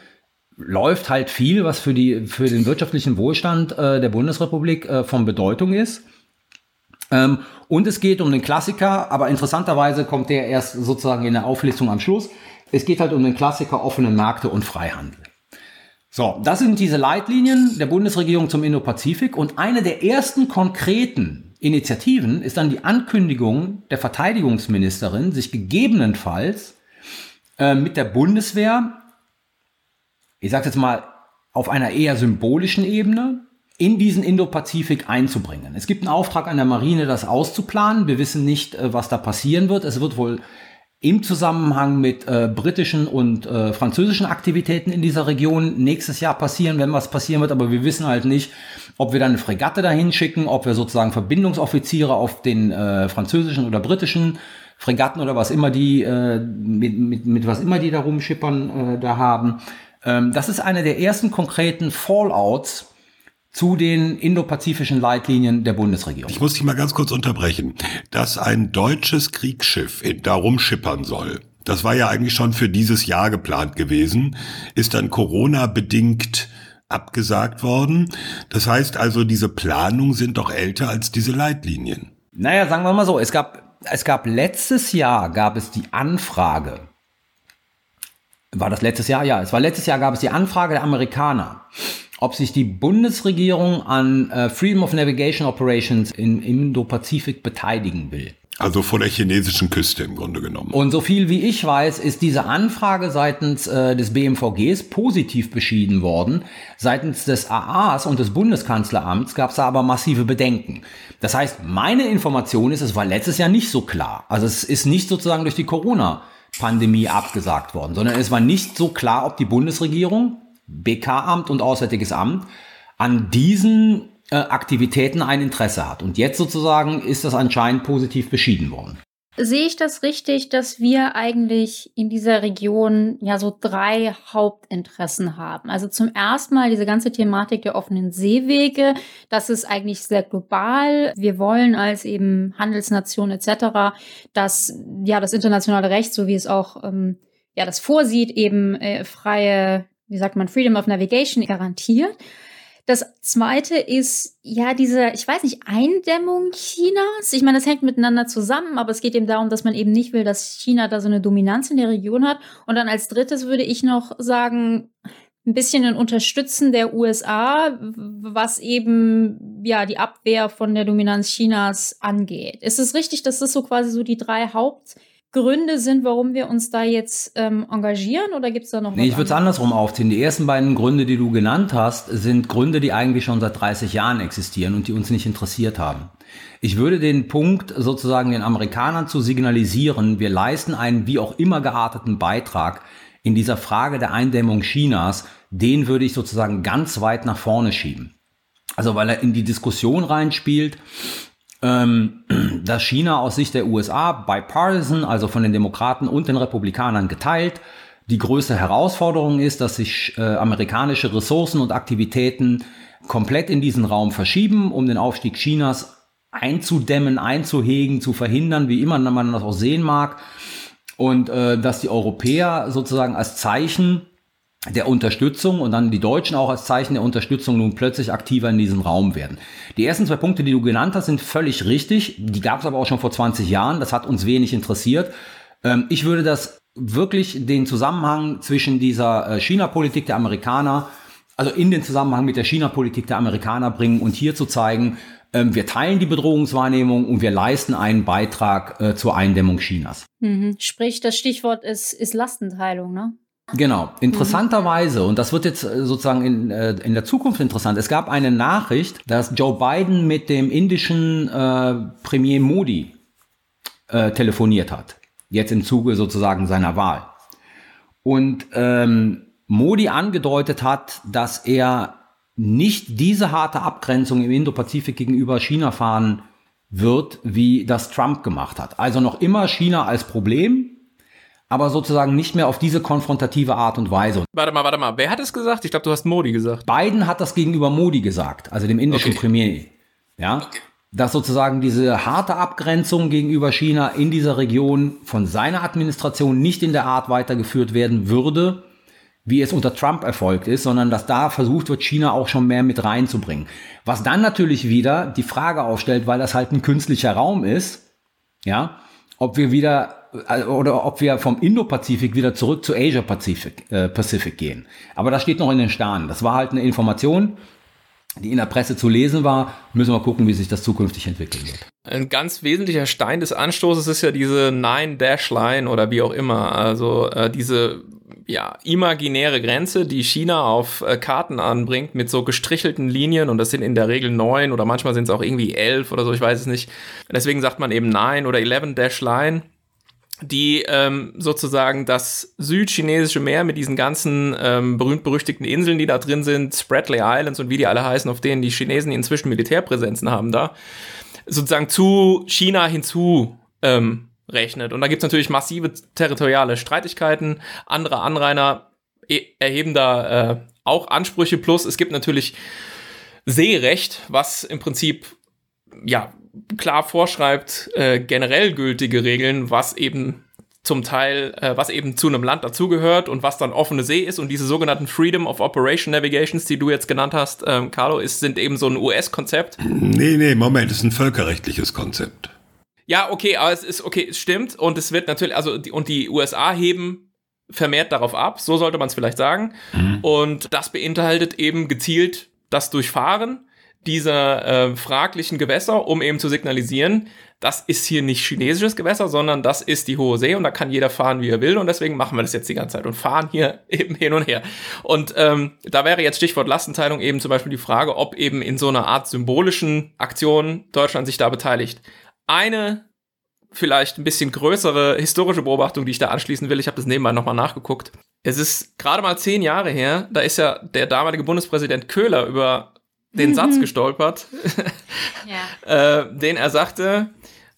S1: läuft halt viel, was für, die, für den wirtschaftlichen Wohlstand äh, der Bundesrepublik äh, von Bedeutung ist. Ähm, und es geht um den Klassiker, aber interessanterweise kommt der erst sozusagen in der Auflistung am Schluss. Es geht halt um den Klassiker offene Märkte und Freihandel. So, das sind diese Leitlinien der Bundesregierung zum Indo-Pazifik und eine der ersten konkreten Initiativen ist dann die Ankündigung der Verteidigungsministerin, sich gegebenenfalls äh, mit der Bundeswehr, ich sage jetzt mal, auf einer eher symbolischen Ebene in diesen Indo-Pazifik einzubringen. Es gibt einen Auftrag an der Marine, das auszuplanen. Wir wissen nicht, äh, was da passieren wird. Es wird wohl im Zusammenhang mit äh, britischen und äh, französischen Aktivitäten in dieser Region nächstes Jahr passieren, wenn was passieren wird, aber wir wissen halt nicht, ob wir dann eine Fregatte dahin schicken, ob wir sozusagen Verbindungsoffiziere auf den äh, französischen oder britischen Fregatten oder was immer die, äh, mit, mit, mit was immer die da rumschippern, äh, da haben. Ähm, das ist eine der ersten konkreten Fallouts zu den indopazifischen Leitlinien der Bundesregierung.
S6: Ich muss dich mal ganz kurz unterbrechen. Dass ein deutsches Kriegsschiff da rumschippern soll, das war ja eigentlich schon für dieses Jahr geplant gewesen, ist dann Corona-bedingt abgesagt worden. Das heißt also, diese Planungen sind doch älter als diese Leitlinien.
S1: Naja, sagen wir mal so, es gab, es gab letztes Jahr gab es die Anfrage. War das letztes Jahr? Ja, es war letztes Jahr gab es die Anfrage der Amerikaner ob sich die Bundesregierung an äh, Freedom of Navigation Operations im Indo-Pazifik beteiligen will.
S6: Also vor der chinesischen Küste im Grunde genommen.
S1: Und so viel wie ich weiß, ist diese Anfrage seitens äh, des BMVGs positiv beschieden worden. Seitens des AAs und des Bundeskanzleramts gab es aber massive Bedenken. Das heißt, meine Information ist, es war letztes Jahr nicht so klar. Also es ist nicht sozusagen durch die Corona-Pandemie abgesagt worden, sondern es war nicht so klar, ob die Bundesregierung BK-Amt und Auswärtiges Amt an diesen äh, Aktivitäten ein Interesse hat. Und jetzt sozusagen ist das anscheinend positiv beschieden worden.
S7: Sehe ich das richtig, dass wir eigentlich in dieser Region ja so drei Hauptinteressen haben? Also zum ersten Mal diese ganze Thematik der offenen Seewege. Das ist eigentlich sehr global. Wir wollen als eben Handelsnation etc., dass ja das internationale Recht, so wie es auch ähm, ja das vorsieht, eben äh, freie wie sagt man, Freedom of Navigation garantiert. Das zweite ist ja diese, ich weiß nicht, Eindämmung Chinas. Ich meine, das hängt miteinander zusammen, aber es geht eben darum, dass man eben nicht will, dass China da so eine Dominanz in der Region hat. Und dann als drittes würde ich noch sagen, ein bisschen ein Unterstützen der USA, was eben ja die Abwehr von der Dominanz Chinas angeht. Ist es richtig, dass das so quasi so die drei Haupt Gründe sind, warum wir uns da jetzt ähm, engagieren oder gibt es da noch
S1: nee, Ich würde es andersrum aufziehen. Die ersten beiden Gründe, die du genannt hast, sind Gründe, die eigentlich schon seit 30 Jahren existieren und die uns nicht interessiert haben. Ich würde den Punkt sozusagen den Amerikanern zu signalisieren, wir leisten einen wie auch immer gearteten Beitrag in dieser Frage der Eindämmung Chinas, den würde ich sozusagen ganz weit nach vorne schieben. Also weil er in die Diskussion reinspielt, ähm, *clears throat* dass China aus Sicht der USA bipartisan, also von den Demokraten und den Republikanern geteilt, die größte Herausforderung ist, dass sich äh, amerikanische Ressourcen und Aktivitäten komplett in diesen Raum verschieben, um den Aufstieg Chinas einzudämmen, einzuhegen, zu verhindern, wie immer man das auch sehen mag. Und äh, dass die Europäer sozusagen als Zeichen der Unterstützung und dann die Deutschen auch als Zeichen der Unterstützung nun plötzlich aktiver in diesem Raum werden. Die ersten zwei Punkte, die du genannt hast, sind völlig richtig. Die gab es aber auch schon vor 20 Jahren. Das hat uns wenig interessiert. Ähm, ich würde das wirklich den Zusammenhang zwischen dieser äh, China-Politik der Amerikaner, also in den Zusammenhang mit der China-Politik der Amerikaner bringen und hier zu zeigen, ähm, wir teilen die Bedrohungswahrnehmung und wir leisten einen Beitrag äh, zur Eindämmung Chinas.
S7: Mhm. Sprich, das Stichwort ist, ist Lastenteilung, ne?
S1: Genau. Interessanterweise, und das wird jetzt äh, sozusagen in, äh, in der Zukunft interessant, es gab eine Nachricht, dass Joe Biden mit dem indischen äh, Premier Modi äh, telefoniert hat. Jetzt im Zuge sozusagen seiner Wahl. Und ähm, Modi angedeutet hat, dass er nicht diese harte Abgrenzung im Indo-Pazifik gegenüber China fahren wird, wie das Trump gemacht hat. Also noch immer China als Problem, aber sozusagen nicht mehr auf diese konfrontative Art und Weise.
S8: Warte mal, warte mal. Wer hat es gesagt? Ich glaube, du hast Modi gesagt.
S1: Biden hat das gegenüber Modi gesagt, also dem indischen
S8: Okay.
S1: Premier. Ja, dass sozusagen diese harte Abgrenzung gegenüber China in dieser Region von seiner Administration nicht in der Art weitergeführt werden würde, wie es unter Trump erfolgt ist, sondern dass da versucht wird, China auch schon mehr mit reinzubringen. Was dann natürlich wieder die Frage aufstellt, weil das halt ein künstlicher Raum ist, ja, ob wir wieder oder ob wir vom Indo-Pazifik wieder zurück zu Asia-Pazifik äh, Pacific gehen. Aber das steht noch in den Sternen. Das war halt eine Information, die in der Presse zu lesen war. Müssen wir gucken, wie sich das zukünftig entwickeln wird.
S8: Ein ganz wesentlicher Stein des Anstoßes ist ja diese Nine-Dash-Line oder wie auch immer. Also äh, diese ja, imaginäre Grenze, die China auf äh, Karten anbringt mit so gestrichelten Linien und das sind in der Regel neun oder manchmal sind es auch irgendwie elf oder so, ich weiß es nicht. Deswegen sagt man eben Nine oder 11-Dash-Line die ähm, sozusagen das südchinesische Meer mit diesen ganzen ähm, berühmt-berüchtigten Inseln, die da drin sind, Spratly Islands und wie die alle heißen, auf denen die Chinesen inzwischen Militärpräsenzen haben da, sozusagen zu China hinzu ähm, rechnet. Und da gibt es natürlich massive territoriale Streitigkeiten. Andere Anrainer e erheben da äh, auch Ansprüche. Plus es gibt natürlich Seerecht, was im Prinzip ja klar vorschreibt, äh, generell gültige Regeln, was eben zum Teil, äh, was eben zu einem Land dazugehört und was dann offene See ist. Und diese sogenannten Freedom of Operation Navigations, die du jetzt genannt hast, ähm, Carlo, ist, sind eben so ein US-Konzept.
S6: Nee, nee, Moment, ist ein völkerrechtliches Konzept.
S8: Ja, okay, aber es ist, okay, es stimmt. Und es wird natürlich, also, die, und die USA heben vermehrt darauf ab, so sollte man es vielleicht sagen. Und das beinhaltet eben gezielt das Durchfahren dieser äh, fraglichen Gewässer, um eben zu signalisieren, das ist hier nicht chinesisches Gewässer, sondern das ist die Hohe See und da kann jeder fahren, wie er will und deswegen machen wir das jetzt die ganze Zeit und fahren hier *laughs* eben hin und her. Und ähm, da wäre jetzt Stichwort Lastenteilung eben zum Beispiel die Frage, ob eben in so einer Art symbolischen Aktion Deutschland sich da beteiligt. Eine vielleicht ein bisschen größere historische Beobachtung, die ich da anschließen will, ich habe das nebenbei nochmal nachgeguckt. Es ist gerade mal zehn Jahre her, da ist ja der damalige Bundespräsident Köhler über den Satz gestolpert, *laughs*
S7: Ja. *laughs*
S8: äh, den er sagte,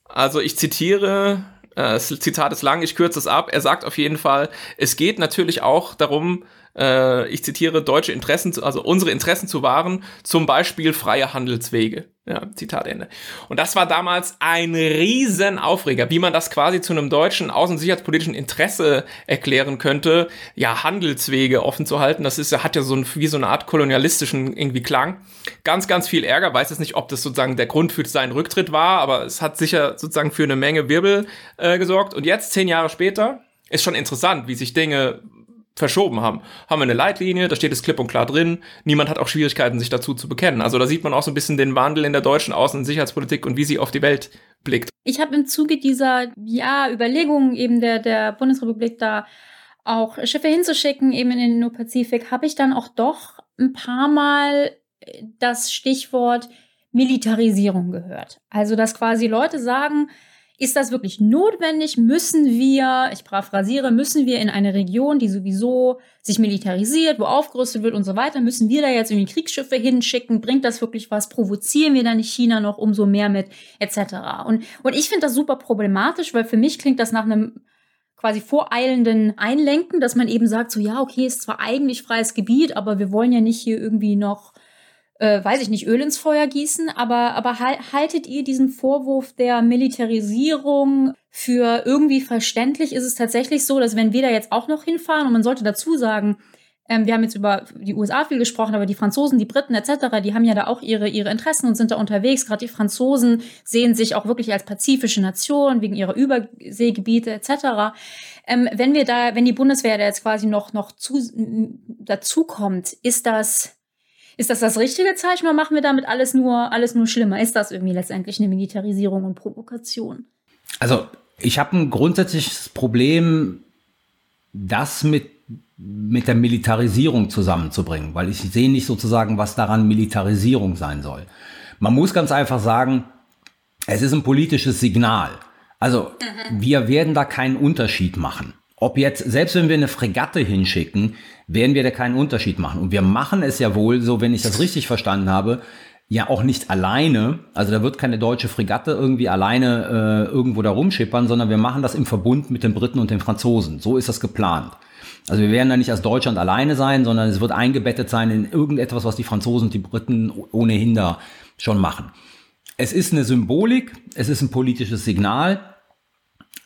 S8: also ich zitiere, äh, das Zitat ist lang, ich kürze es ab, er sagt auf jeden Fall, es geht natürlich auch darum, äh, ich zitiere, deutsche Interessen, zu, also unsere Interessen zu wahren, zum Beispiel freie Handelswege. Ja, Zitat Ende. Und das war damals ein riesen Aufreger, wie man das quasi zu einem deutschen außen- und sicherheitspolitischen Interesse erklären könnte, ja, Handelswege offen zu halten. Das ist, hat ja so ein, wie so eine Art kolonialistischen irgendwie Klang. Ganz, ganz viel Ärger. Weiß jetzt nicht, ob das sozusagen der Grund für seinen Rücktritt war, aber es hat sicher sozusagen für eine Menge Wirbel äh, gesorgt. Und jetzt, zehn Jahre später, ist schon interessant, wie sich Dinge verschoben haben. Haben wir eine Leitlinie, da steht es klipp und klar drin. Niemand hat auch Schwierigkeiten, sich dazu zu bekennen. Also da sieht man auch so ein bisschen den Wandel in der deutschen Außen- und Sicherheitspolitik und wie sie auf die Welt blickt.
S7: Ich habe im Zuge dieser ja, Überlegungen eben der, der Bundesrepublik da auch Schiffe hinzuschicken, eben in den Indo-Pazifik, habe ich dann auch doch ein paar Mal äh, das Stichwort Militarisierung gehört. Also, dass quasi Leute sagen, ist das wirklich notwendig? Müssen wir, ich paraphrasiere, müssen wir in eine Region, die sowieso sich militarisiert, wo aufgerüstet wird und so weiter, müssen wir da jetzt irgendwie Kriegsschiffe hinschicken? Bringt das wirklich was? Provozieren wir da nicht China noch umso mehr mit, etc. Und, und ich finde das super problematisch, weil für mich klingt das nach einem quasi voreilenden Einlenken, dass man eben sagt, so ja, okay, ist zwar eigentlich freies Gebiet, aber wir wollen ja nicht hier irgendwie noch äh, weiß ich nicht, Öl ins Feuer gießen, aber, aber hal- haltet ihr diesen Vorwurf der Militarisierung für irgendwie verständlich? Ist es tatsächlich so, dass wenn wir da jetzt auch noch hinfahren, und man sollte dazu sagen, ähm, wir haben jetzt über die USA viel gesprochen, aber die Franzosen, die Briten etc., die haben ja da auch ihre, ihre Interessen und sind da unterwegs. Gerade die Franzosen sehen sich auch wirklich als pazifische Nation wegen ihrer Überseegebiete etc. Ähm, wenn wir da, wenn die Bundeswehr da jetzt quasi noch, noch zu, dazukommt, ist das ist das das richtige Zeichen oder machen wir damit alles nur, alles nur schlimmer? Ist das irgendwie letztendlich eine Militarisierung und Provokation?
S1: Also ich habe ein grundsätzliches Problem, das mit mit der Militarisierung zusammenzubringen, weil ich sehe nicht sozusagen, was daran Militarisierung sein soll. Man muss ganz einfach sagen, es ist ein politisches Signal. Also mhm. wir werden da keinen Unterschied machen. Ob jetzt, selbst wenn wir eine Fregatte hinschicken, werden wir da keinen Unterschied machen. Und wir machen es ja wohl, so wenn ich das richtig verstanden habe, ja auch nicht alleine. Also da wird keine deutsche Fregatte irgendwie alleine äh, irgendwo da rumschippern, sondern wir machen das im Verbund mit den Briten und den Franzosen. So ist das geplant. Also wir werden da nicht als Deutschland alleine sein, sondern es wird eingebettet sein in irgendetwas, was die Franzosen und die Briten ohnehin da schon machen. Es ist eine Symbolik, es ist ein politisches Signal.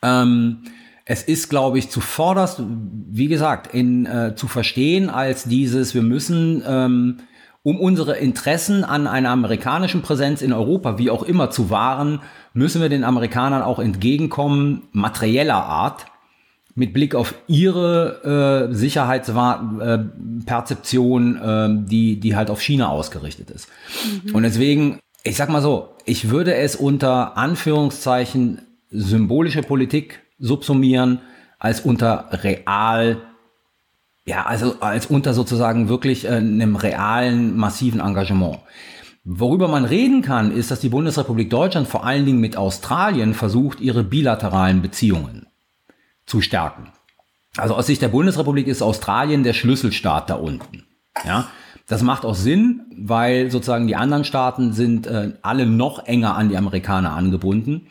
S1: Ähm, es ist, glaube ich, zuvorderst, wie gesagt, in, äh, zu verstehen als dieses, wir müssen, ähm, um unsere Interessen an einer amerikanischen Präsenz in Europa, wie auch immer, zu wahren, müssen wir den Amerikanern auch entgegenkommen, materieller Art, mit Blick auf ihre äh, Sicherheitsperzeption, äh, die, die halt auf China ausgerichtet ist. Mhm. Und deswegen, ich sag mal so, ich würde es unter Anführungszeichen symbolische Politik subsumieren, als unter real, ja, also als unter sozusagen wirklich äh, einem realen, massiven Engagement. Worüber man reden kann, ist, dass die Bundesrepublik Deutschland vor allen Dingen mit Australien versucht, ihre bilateralen Beziehungen zu stärken. Also aus Sicht der Bundesrepublik ist Australien der Schlüsselstaat da unten. Ja, das macht auch Sinn, weil sozusagen die anderen Staaten sind äh, alle noch enger an die Amerikaner angebunden.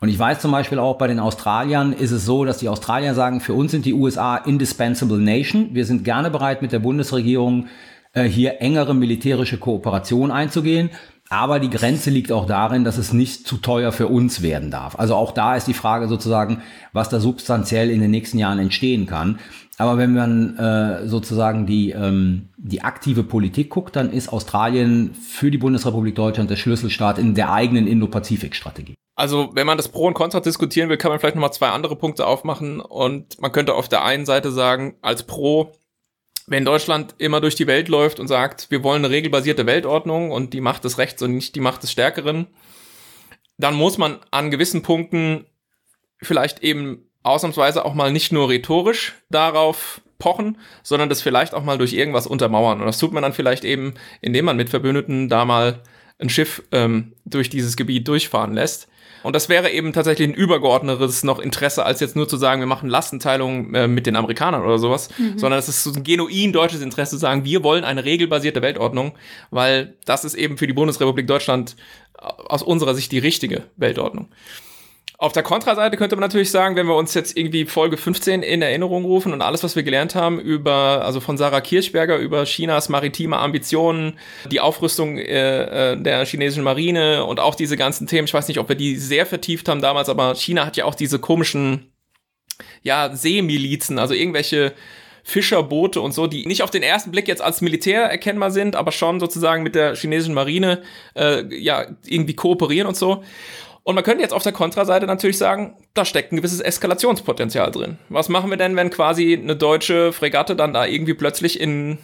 S1: Und ich weiß zum Beispiel auch bei den Australiern ist es so, dass die Australier sagen, für uns sind die USA indispensable nation. Wir sind gerne bereit, mit der Bundesregierung äh, hier engere militärische Kooperation einzugehen. Aber die Grenze liegt auch darin, dass es nicht zu teuer für uns werden darf. Also auch da ist die Frage sozusagen, was da substanziell in den nächsten Jahren entstehen kann. Aber wenn man äh, sozusagen die, ähm, die aktive Politik guckt, dann ist Australien für die Bundesrepublik Deutschland der Schlüsselstaat in der eigenen Indo-Pazifik-Strategie.
S8: Also, wenn man das Pro und Contra diskutieren will, kann man vielleicht nochmal zwei andere Punkte aufmachen. Und man könnte auf der einen Seite sagen, als Pro, wenn Deutschland immer durch die Welt läuft und sagt, wir wollen eine regelbasierte Weltordnung und die Macht des Rechts und nicht die Macht des Stärkeren, dann muss man an gewissen Punkten vielleicht eben ausnahmsweise auch mal nicht nur rhetorisch darauf pochen, sondern das vielleicht auch mal durch irgendwas untermauern. Und das tut man dann vielleicht eben, indem man mit Verbündeten da mal ein Schiff ähm, durch dieses Gebiet durchfahren lässt. Und das wäre eben tatsächlich ein übergeordnetes noch Interesse, als jetzt nur zu sagen, wir machen Lastenteilung äh, mit den Amerikanern oder sowas, mhm. sondern es ist so ein genuin deutsches Interesse zu sagen, wir wollen eine regelbasierte Weltordnung, weil das ist eben für die Bundesrepublik Deutschland äh, aus unserer Sicht die richtige Weltordnung. Auf der Kontraseite könnte man natürlich sagen, wenn wir uns jetzt irgendwie Folge 15 in Erinnerung rufen und alles, was wir gelernt haben über, also von Sarah Kirchberger über Chinas maritime Ambitionen, die Aufrüstung äh, äh, der chinesischen Marine und auch diese ganzen Themen, ich weiß nicht, ob wir die sehr vertieft haben damals, aber China hat ja auch diese komischen, ja, Seemilizen, also irgendwelche Fischerboote und so, die nicht auf den ersten Blick jetzt als Militär erkennbar sind, aber schon sozusagen mit der chinesischen Marine äh, ja irgendwie kooperieren und so. Und man könnte jetzt auf der Kontraseite natürlich sagen, da steckt ein gewisses Eskalationspotenzial drin. Was machen wir denn, wenn quasi eine deutsche Fregatte dann da irgendwie plötzlich in,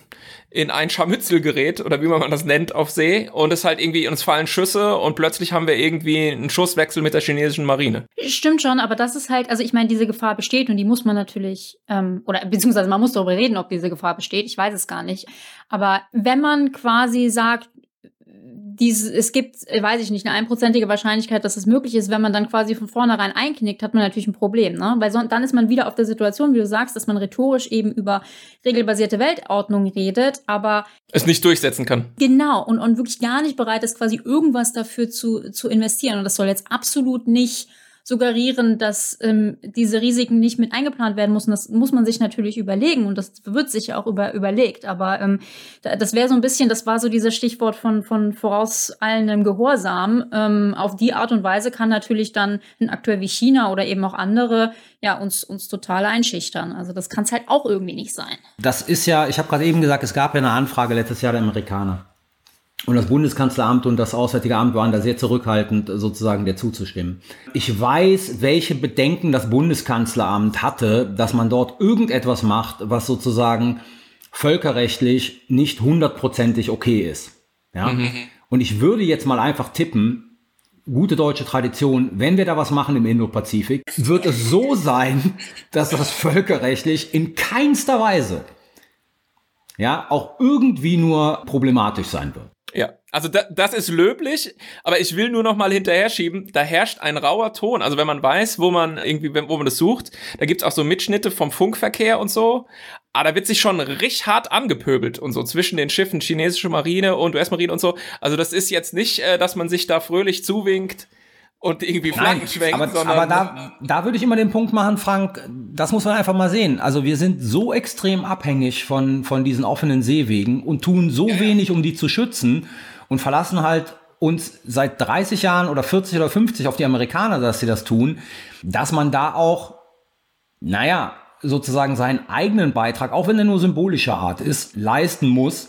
S8: in ein Scharmützel gerät oder wie man das nennt auf See und es halt irgendwie uns fallen Schüsse und plötzlich haben wir irgendwie einen Schusswechsel mit der chinesischen Marine.
S7: Stimmt schon, aber das ist halt, also ich meine, diese Gefahr besteht und die muss man natürlich, ähm, oder beziehungsweise man muss darüber reden, ob diese Gefahr besteht. Ich weiß es gar nicht. Aber wenn man quasi sagt, dieses, es gibt, weiß ich nicht, eine einprozentige Wahrscheinlichkeit, dass es möglich ist, wenn man dann quasi von vornherein einknickt, hat man natürlich ein Problem, ne? Weil so, dann ist man wieder auf der Situation, wie du sagst, dass man rhetorisch eben über regelbasierte Weltordnung redet, aber
S8: es nicht durchsetzen kann.
S7: Genau, und, und wirklich gar nicht bereit ist, quasi irgendwas dafür zu, zu investieren. Und das soll jetzt absolut nicht suggerieren, dass ähm, diese Risiken nicht mit eingeplant werden müssen. Das muss man sich natürlich überlegen und das wird sich auch über, überlegt. Aber ähm, das wäre so ein bisschen, das war so dieses Stichwort von, von vorauseilendem Gehorsam. Ähm, auf die Art und Weise kann natürlich dann ein Akteur wie China oder eben auch andere ja uns, uns total einschüchtern. Also das kann es halt auch irgendwie nicht sein.
S1: Das ist ja, ich habe gerade eben gesagt, es gab ja eine Anfrage letztes Jahr der Amerikaner. Und das Bundeskanzleramt und das Auswärtige Amt waren da sehr zurückhaltend, sozusagen der zuzustimmen. Ich weiß, welche Bedenken das Bundeskanzleramt hatte, dass man dort irgendetwas macht, was sozusagen völkerrechtlich nicht hundertprozentig okay ist. Ja? Mhm. Und ich würde jetzt mal einfach tippen, gute deutsche Tradition, wenn wir da was machen im Indo-Pazifik, wird es so sein, dass das völkerrechtlich in keinster Weise ja auch irgendwie nur problematisch sein wird.
S8: Ja, also da, das ist löblich, aber ich will nur noch mal hinterher schieben, da herrscht ein rauer Ton. Also wenn man weiß, wo man irgendwie, wo man das sucht, da gibt's auch so Mitschnitte vom Funkverkehr und so. Aber da wird sich schon richtig hart angepöbelt und so zwischen den Schiffen, chinesische Marine und US-Marine und so. Also das ist jetzt nicht, äh, dass man sich da fröhlich zuwinkt und irgendwie Flaggen schwenkt,
S1: aber,
S8: sondern
S1: aber da, da würde ich immer den Punkt machen, Frank, das muss man einfach mal sehen. Also wir sind so extrem abhängig von, von diesen offenen Seewegen und tun so wenig, um die zu schützen und verlassen halt uns seit 30 Jahren oder 40 oder 50 auf die Amerikaner, dass sie das tun, dass man da auch, naja, sozusagen seinen eigenen Beitrag, auch wenn er nur symbolischer Art ist, leisten muss,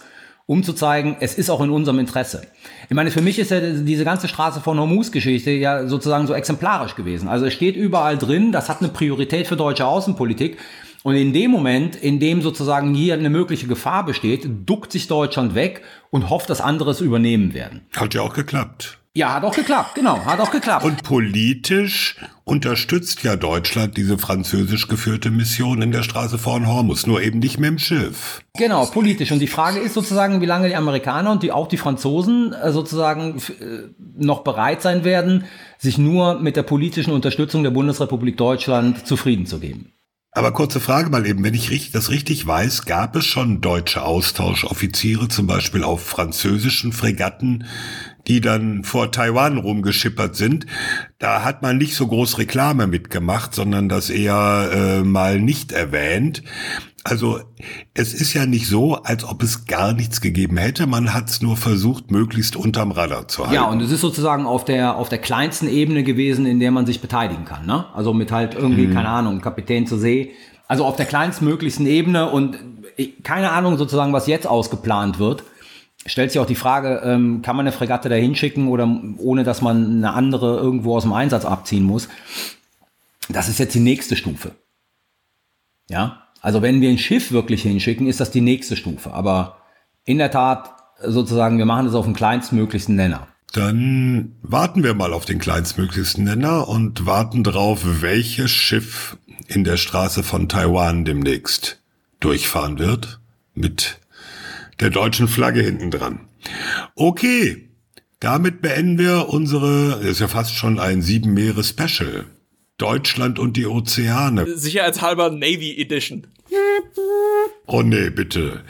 S1: um zu zeigen, es ist auch in unserem Interesse. Ich meine, für mich ist ja diese ganze Straße von Hormuz-Geschichte ja sozusagen so exemplarisch gewesen. Also es steht überall drin, das hat eine Priorität für deutsche Außenpolitik. Und in dem Moment, in dem sozusagen hier eine mögliche Gefahr besteht, duckt sich Deutschland weg und hofft, dass andere es übernehmen werden.
S6: Hat ja auch geklappt.
S1: Ja, hat auch geklappt, genau, hat auch geklappt.
S6: Und politisch unterstützt ja Deutschland diese französisch geführte Mission in der Straße von Hormus, nur eben nicht mit dem Schiff.
S1: Genau, politisch. Und die Frage ist sozusagen, wie lange die Amerikaner und die, auch die Franzosen äh, sozusagen äh, noch bereit sein werden, sich nur mit der politischen Unterstützung der Bundesrepublik Deutschland zufrieden zu geben.
S6: Aber kurze Frage mal eben, wenn ich das richtig weiß, gab es schon deutsche Austauschoffiziere, zum Beispiel auf französischen Fregatten, die dann vor Taiwan rumgeschippert sind. Da hat man nicht so groß Reklame mitgemacht, sondern das eher äh, mal nicht erwähnt. Also es ist ja nicht so, als ob es gar nichts gegeben hätte. Man hat es nur versucht, möglichst unterm Radar zu halten.
S1: Ja, und es ist sozusagen auf der, auf der kleinsten Ebene gewesen, in der man sich beteiligen kann. Ne? Also mit halt irgendwie, mhm. keine Ahnung, Kapitän zur See. Also auf der kleinstmöglichsten Ebene und äh, keine Ahnung sozusagen, was jetzt ausgeplant wird. Stellt sich auch die Frage, ähm, kann man eine Fregatte da hinschicken oder ohne dass man eine andere irgendwo aus dem Einsatz abziehen muss? Das ist jetzt die nächste Stufe. Ja, also wenn wir ein Schiff wirklich hinschicken, ist das die nächste Stufe. Aber in der Tat sozusagen, wir machen das auf dem kleinstmöglichsten Nenner.
S6: Dann warten wir mal auf den kleinstmöglichsten Nenner und warten drauf, welches Schiff in der Straße von Taiwan demnächst durchfahren wird mit der deutschen Flagge hinten dran. Okay, damit beenden wir unsere, ist ja fast schon ein sieben Meere Special. Deutschland und die Ozeane.
S8: Sicherheitshalber Navy Edition.
S6: Oh nee, bitte.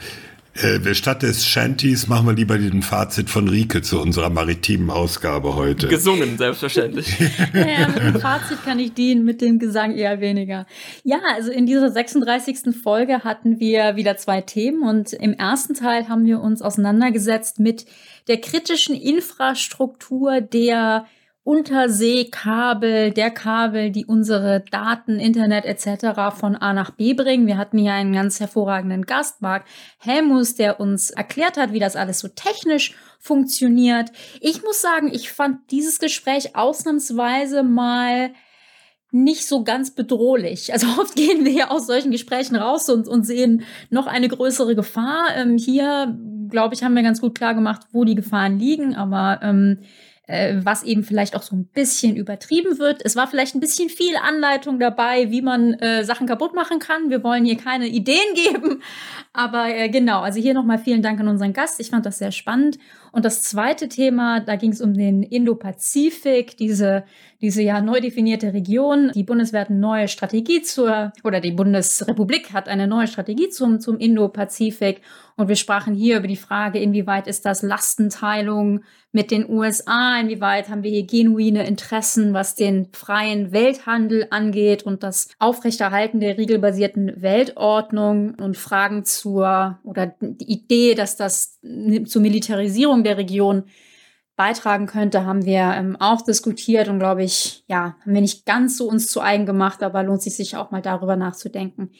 S6: Äh, statt des Shanties machen wir lieber den Fazit von Rike zu unserer maritimen Ausgabe heute.
S8: Gesungen, selbstverständlich. *laughs*
S7: ja, mit dem Fazit kann ich dienen, mit dem Gesang eher weniger. Ja, also in dieser 36. Folge hatten wir wieder zwei Themen und im ersten Teil haben wir uns auseinandergesetzt mit der kritischen Infrastruktur der Unterseekabel, der Kabel, die unsere Daten, Internet etc. von A nach B bringen. Wir hatten hier einen ganz hervorragenden Gast, Marc Helmus, der uns erklärt hat, wie das alles so technisch funktioniert. Ich muss sagen, ich fand dieses Gespräch ausnahmsweise mal nicht so ganz bedrohlich. Also *laughs* oft gehen wir ja aus solchen Gesprächen raus und, und sehen noch eine größere Gefahr. Ähm, hier, glaube ich, haben wir ganz gut klar gemacht, wo die Gefahren liegen, aber ähm, äh, was eben vielleicht auch so ein bisschen übertrieben wird. Es war vielleicht ein bisschen viel Anleitung dabei, wie man äh, Sachen kaputt machen kann. Wir wollen hier keine Ideen *laughs* geben, aber äh, genau, also hier nochmal vielen Dank an unseren Gast. Ich fand das sehr spannend. Und das zweite Thema, da ging es um den Indo-Pazifik, diese, diese ja neu definierte Region. Die Bundeswehr hat eine neue Strategie zur, oder die Bundesrepublik hat eine neue Strategie zum, zum Indo-Pazifik. Und wir sprachen hier über die Frage, inwieweit ist das Lastenteilung mit den USA, inwieweit haben wir hier genuine Interessen, was den freien Welthandel angeht und das Aufrechterhalten der regelbasierten Weltordnung und Fragen zur oder die Idee, dass das zur Militarisierung der Region beitragen könnte, haben wir ähm, auch diskutiert und glaube ich, ja, haben wir nicht ganz so uns zu eigen gemacht, aber lohnt sich sicher auch mal darüber nachzudenken.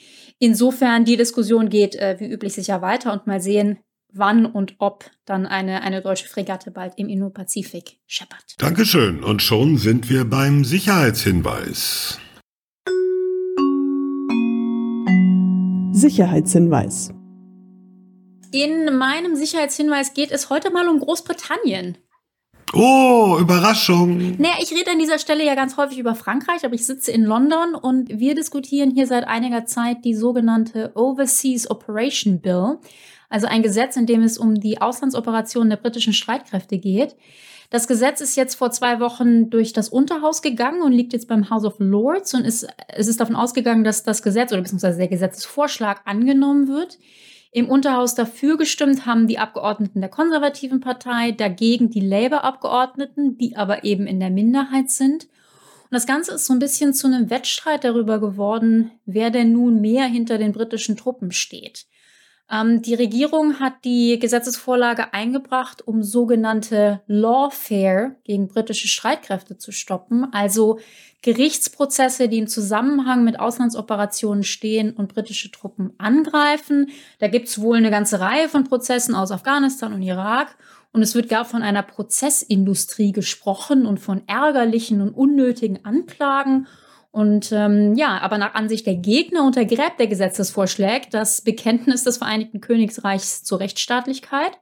S7: Insofern, die Diskussion geht äh, wie üblich sicher weiter und mal sehen, wann und ob dann eine, eine deutsche Fregatte bald im Indo-Pazifik scheppert.
S6: Dankeschön. Und schon sind wir beim Sicherheitshinweis.
S2: Sicherheitshinweis.
S7: In meinem Sicherheitshinweis geht es heute mal um Großbritannien.
S6: Oh, Überraschung.
S7: Naja, ich rede an dieser Stelle ja ganz häufig über Frankreich, aber ich sitze in London und wir diskutieren hier seit einiger Zeit die sogenannte Overseas Operation Bill, also ein Gesetz, in dem es um die Auslandsoperationen der britischen Streitkräfte geht. Das Gesetz ist jetzt vor zwei Wochen durch das Unterhaus gegangen und liegt jetzt beim House of Lords und ist, es ist davon ausgegangen, dass das Gesetz oder beziehungsweise der Gesetzesvorschlag angenommen wird. Im Unterhaus dafür gestimmt haben die Abgeordneten der konservativen Partei, dagegen die Labour-Abgeordneten, die aber eben in der Minderheit sind. Und das Ganze ist so ein bisschen zu einem Wettstreit darüber geworden, wer denn nun mehr hinter den britischen Truppen steht. Ähm, die Regierung hat die Gesetzesvorlage eingebracht, um sogenannte Lawfare gegen britische Streitkräfte zu stoppen, also Gerichtsprozesse, die im Zusammenhang mit Auslandsoperationen stehen und britische Truppen angreifen. Da gibt es wohl eine ganze Reihe von Prozessen aus Afghanistan und Irak. Und es wird gar von einer Prozessindustrie gesprochen und von ärgerlichen und unnötigen Anklagen. Und ähm, ja, aber nach Ansicht der Gegner untergräbt der Gesetzesvorschlag das Bekenntnis des Vereinigten Königreichs zur Rechtsstaatlichkeit.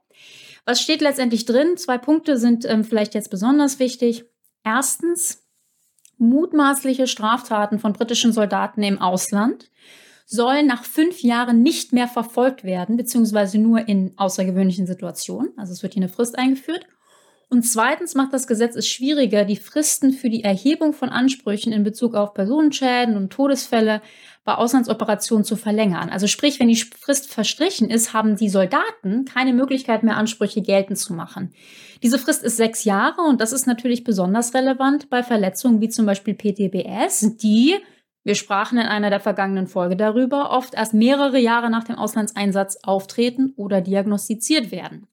S7: Was steht letztendlich drin? Zwei Punkte sind ähm, vielleicht jetzt besonders wichtig. Erstens, mutmaßliche Straftaten von britischen Soldaten im Ausland sollen nach fünf Jahren nicht mehr verfolgt werden, beziehungsweise nur in außergewöhnlichen Situationen. Also es wird hier eine Frist eingeführt. Und zweitens macht das Gesetz es schwieriger, die Fristen für die Erhebung von Ansprüchen in Bezug auf Personenschäden und Todesfälle bei Auslandsoperationen zu verlängern. Also sprich, wenn die Frist verstrichen ist, haben die Soldaten keine Möglichkeit mehr, Ansprüche geltend zu machen. Diese Frist ist sechs Jahre und das ist natürlich besonders relevant bei Verletzungen wie zum Beispiel PTBS, die wir sprachen in einer der vergangenen Folge darüber, oft erst mehrere Jahre nach dem Auslandseinsatz auftreten oder diagnostiziert werden.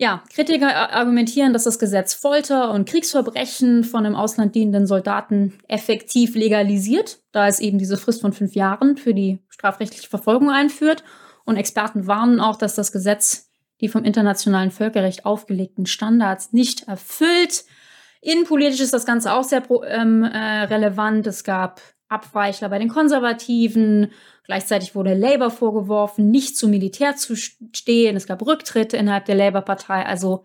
S7: Ja, Kritiker argumentieren, dass das Gesetz Folter und Kriegsverbrechen von im Ausland dienenden Soldaten effektiv legalisiert, da es eben diese Frist von fünf Jahren für die strafrechtliche Verfolgung einführt. Und Experten warnen auch, dass das Gesetz die vom internationalen Völkerrecht aufgelegten Standards nicht erfüllt. Innenpolitisch ist das Ganze auch sehr ähm, äh, relevant. Es gab Abweichler bei den Konservativen. Gleichzeitig wurde Labour vorgeworfen, nicht zum Militär zu stehen. Es gab Rücktritte innerhalb der Labour-Partei. Also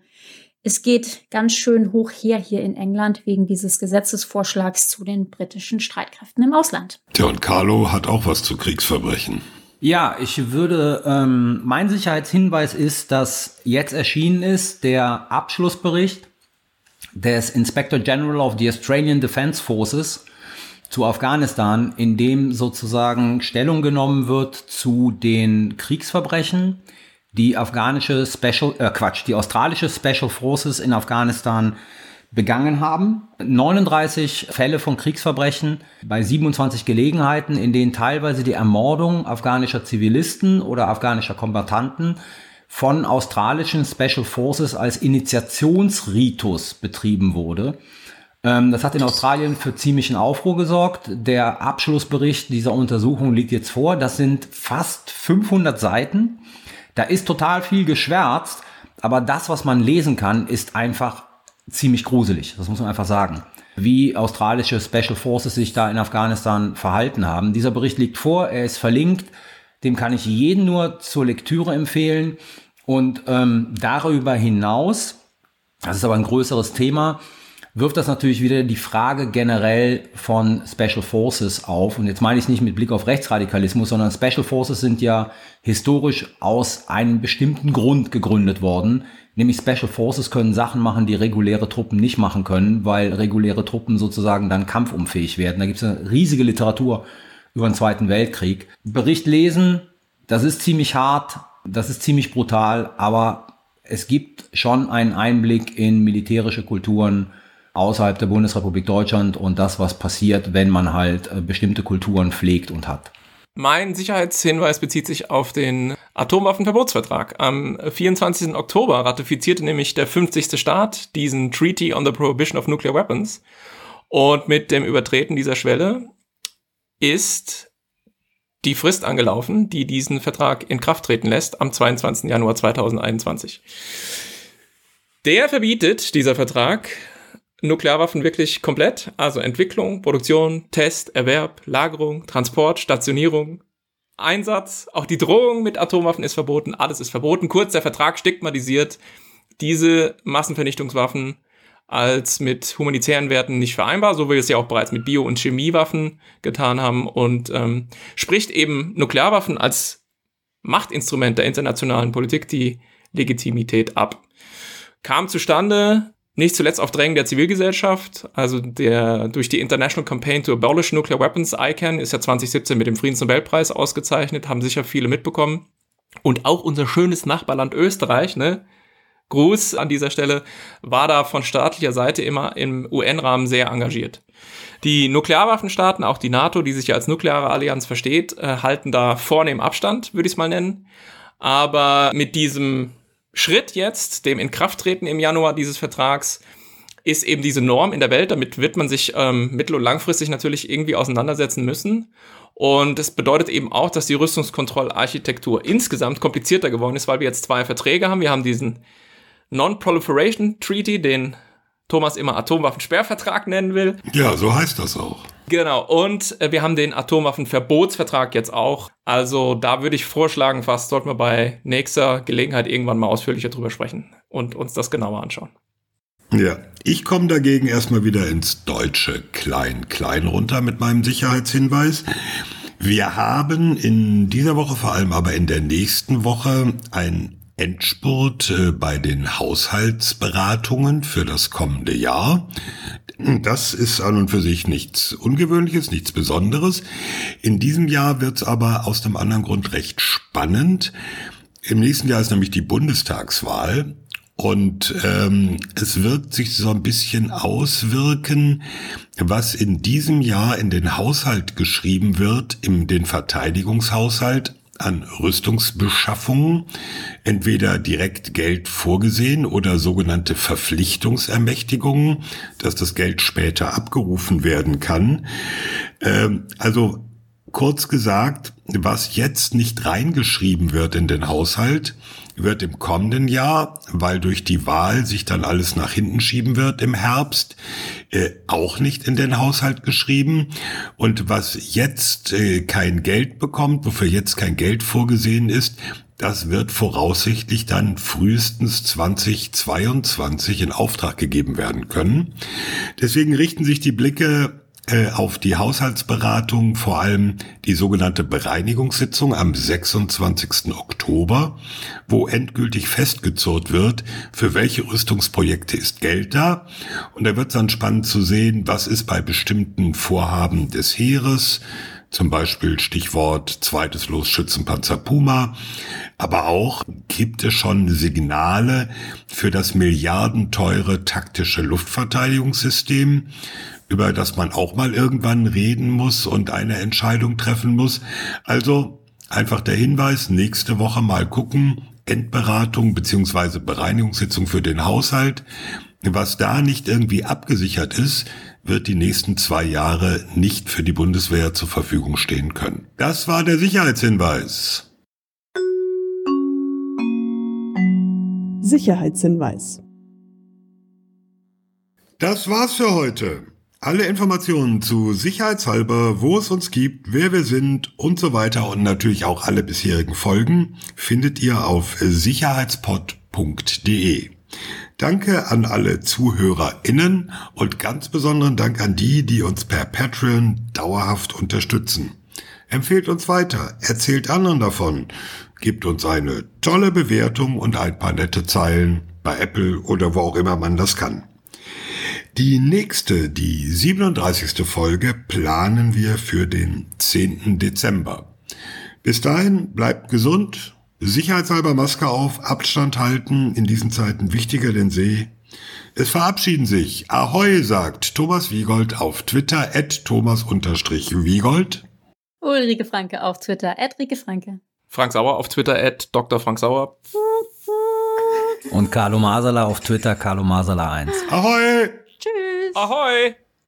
S7: es geht ganz schön hoch her hier in England wegen dieses Gesetzesvorschlags zu den britischen Streitkräften im Ausland.
S6: Tja, und Carlo hat auch was zu Kriegsverbrechen.
S1: Ja, ich würde, ähm, mein Sicherheitshinweis ist, dass jetzt erschienen ist der Abschlussbericht des Inspector General of the Australian Defence Forces zu Afghanistan, in dem sozusagen Stellung genommen wird zu den Kriegsverbrechen, die afghanische Special, äh Quatsch, die australische Special Forces in Afghanistan begangen haben. 39 Fälle von Kriegsverbrechen bei 27 Gelegenheiten, in denen teilweise die Ermordung afghanischer Zivilisten oder afghanischer Kombattanten von australischen Special Forces als Initiationsritus betrieben wurde. Ähm, das hat in Australien für ziemlichen Aufruhr gesorgt. Der Abschlussbericht dieser Untersuchung liegt jetzt vor. Das sind fast 500 Seiten. Da ist total viel geschwärzt, aber das, was man lesen kann, ist einfach ziemlich gruselig. Das muss man einfach sagen. Wie australische Special Forces sich da in Afghanistan verhalten haben. Dieser Bericht liegt vor, er ist verlinkt. Dem kann ich jeden nur zur Lektüre empfehlen. Und ähm, darüber hinaus, das ist aber ein größeres Thema, wirft das natürlich wieder die Frage generell von Special Forces auf. Und jetzt meine ich nicht mit Blick auf Rechtsradikalismus, sondern Special Forces sind ja historisch aus einem bestimmten Grund gegründet worden. Nämlich Special Forces können Sachen machen, die reguläre Truppen nicht machen können, weil reguläre Truppen sozusagen dann kampfunfähig werden. Da gibt es eine riesige Literatur über den Zweiten Weltkrieg. Bericht lesen, das ist ziemlich hart, das ist ziemlich brutal, aber es gibt schon einen Einblick in militärische Kulturen, außerhalb der Bundesrepublik Deutschland und das, was passiert, wenn man halt äh, bestimmte Kulturen pflegt und hat.
S8: Mein Sicherheitshinweis bezieht sich auf den Atomwaffenverbotsvertrag. Am 24. Oktober ratifizierte nämlich der 50. Staat diesen Treaty on the Prohibition of Nuclear Weapons. Und mit dem Übertreten dieser Schwelle ist die Frist angelaufen, die diesen Vertrag in Kraft treten lässt, am 22. Januar 2021. Der verbietet, dieser Vertrag, Nuklearwaffen wirklich komplett. Also Entwicklung, Produktion, Test, Erwerb, Lagerung, Transport, Stationierung, Einsatz. Auch die Drohung mit Atomwaffen ist verboten. Alles ist verboten. Kurz, der Vertrag stigmatisiert diese Massenvernichtungswaffen als mit humanitären Werten nicht vereinbar, so wie wir es ja auch bereits mit Bio- und Chemiewaffen getan haben und ähm, spricht eben Nuklearwaffen als Machtinstrument der internationalen Politik die Legitimität ab. Kam zustande nicht zuletzt auf Drängen der Zivilgesellschaft, also der durch die International Campaign to Abolish Nuclear Weapons ICANN ist ja 2017 mit dem Friedensnobelpreis ausgezeichnet, haben sicher viele mitbekommen. Und auch unser schönes Nachbarland Österreich, ne? Gruß an dieser Stelle, war da von staatlicher Seite immer im UN-Rahmen sehr engagiert. Die Nuklearwaffenstaaten, auch die NATO, die sich ja als nukleare Allianz versteht, äh, halten da vornehm Abstand, würde ich es mal nennen. Aber mit diesem Schritt jetzt, dem Inkrafttreten im Januar dieses Vertrags, ist eben diese Norm in der Welt. Damit wird man sich ähm, mittel- und langfristig natürlich irgendwie auseinandersetzen müssen. Und das bedeutet eben auch, dass die Rüstungskontrollarchitektur insgesamt komplizierter geworden ist, weil wir jetzt zwei Verträge haben. Wir haben diesen Non-Proliferation Treaty, den Thomas immer Atomwaffensperrvertrag nennen will.
S6: Ja, so heißt das auch.
S8: Genau, und äh, wir haben den Atomwaffenverbotsvertrag jetzt auch. Also da würde ich vorschlagen, fast sollten wir bei nächster Gelegenheit irgendwann mal ausführlicher drüber sprechen und uns das genauer anschauen.
S6: Ja, ich komme dagegen erstmal wieder ins deutsche Klein-Klein runter mit meinem Sicherheitshinweis. Wir haben in dieser Woche, vor allem aber in der nächsten Woche, ein Endspurt bei den Haushaltsberatungen für das kommende Jahr. Das ist an und für sich nichts Ungewöhnliches, nichts Besonderes. In diesem Jahr wird es aber aus dem anderen Grund recht spannend. Im nächsten Jahr ist nämlich die Bundestagswahl und ähm, es wird sich so ein bisschen auswirken, was in diesem Jahr in den Haushalt geschrieben wird, in den Verteidigungshaushalt an Rüstungsbeschaffungen, entweder direkt Geld vorgesehen oder sogenannte Verpflichtungsermächtigungen, dass das Geld später abgerufen werden kann. Ähm, also kurz gesagt, was jetzt nicht reingeschrieben wird in den Haushalt, wird im kommenden Jahr, weil durch die Wahl sich dann alles nach hinten schieben wird im Herbst, äh, auch nicht in den Haushalt geschrieben. Und was jetzt äh, kein Geld bekommt, wofür jetzt kein Geld vorgesehen ist, das wird voraussichtlich dann frühestens 2022 in Auftrag gegeben werden können. Deswegen richten sich die Blicke auf die Haushaltsberatung, vor allem die sogenannte Bereinigungssitzung am 26. Oktober, wo endgültig festgezurrt wird, für welche Rüstungsprojekte ist Geld da. Und da wird es dann spannend zu sehen, was ist bei bestimmten Vorhaben des Heeres, zum Beispiel Stichwort zweites Los Schützenpanzer Puma. Aber auch gibt es schon Signale für das milliardenteure taktische Luftverteidigungssystem, über das man auch mal irgendwann reden muss und eine Entscheidung treffen muss. Also einfach der Hinweis, nächste Woche mal gucken, Endberatung beziehungsweise Bereinigungssitzung für den Haushalt. Was da nicht irgendwie abgesichert ist, wird die nächsten zwei Jahre nicht für die Bundeswehr zur Verfügung stehen können. Das war der Sicherheitshinweis.
S2: Sicherheitshinweis.
S6: Das war's für heute. Alle Informationen zu Sicherheitshalber, wo es uns gibt, wer wir sind und so weiter und natürlich auch alle bisherigen Folgen findet ihr auf sicherheitspod.de. Danke an alle ZuhörerInnen und ganz besonderen Dank an die, die uns per Patreon dauerhaft unterstützen. Empfehlt uns weiter, erzählt anderen davon, gebt uns eine tolle Bewertung und ein paar nette Zeilen bei Apple oder wo auch immer man das kann. Die nächste, die 37. Folge planen wir für den 10. Dezember. Bis dahin bleibt gesund, sicherheitshalber Maske auf, Abstand halten, in diesen Zeiten wichtiger denn je. Es verabschieden sich. Ahoi, sagt Thomas Wiegold auf Twitter, at Thomas-Wiegold.
S7: Ulrike Franke auf Twitter, at Rike Franke.
S8: Frank Sauer auf Twitter, at Dr. Frank Sauer.
S1: Und Carlo Masala auf Twitter, Carlo Masala 1.
S6: Ahoi!
S7: Tschüss.
S8: Ahoi!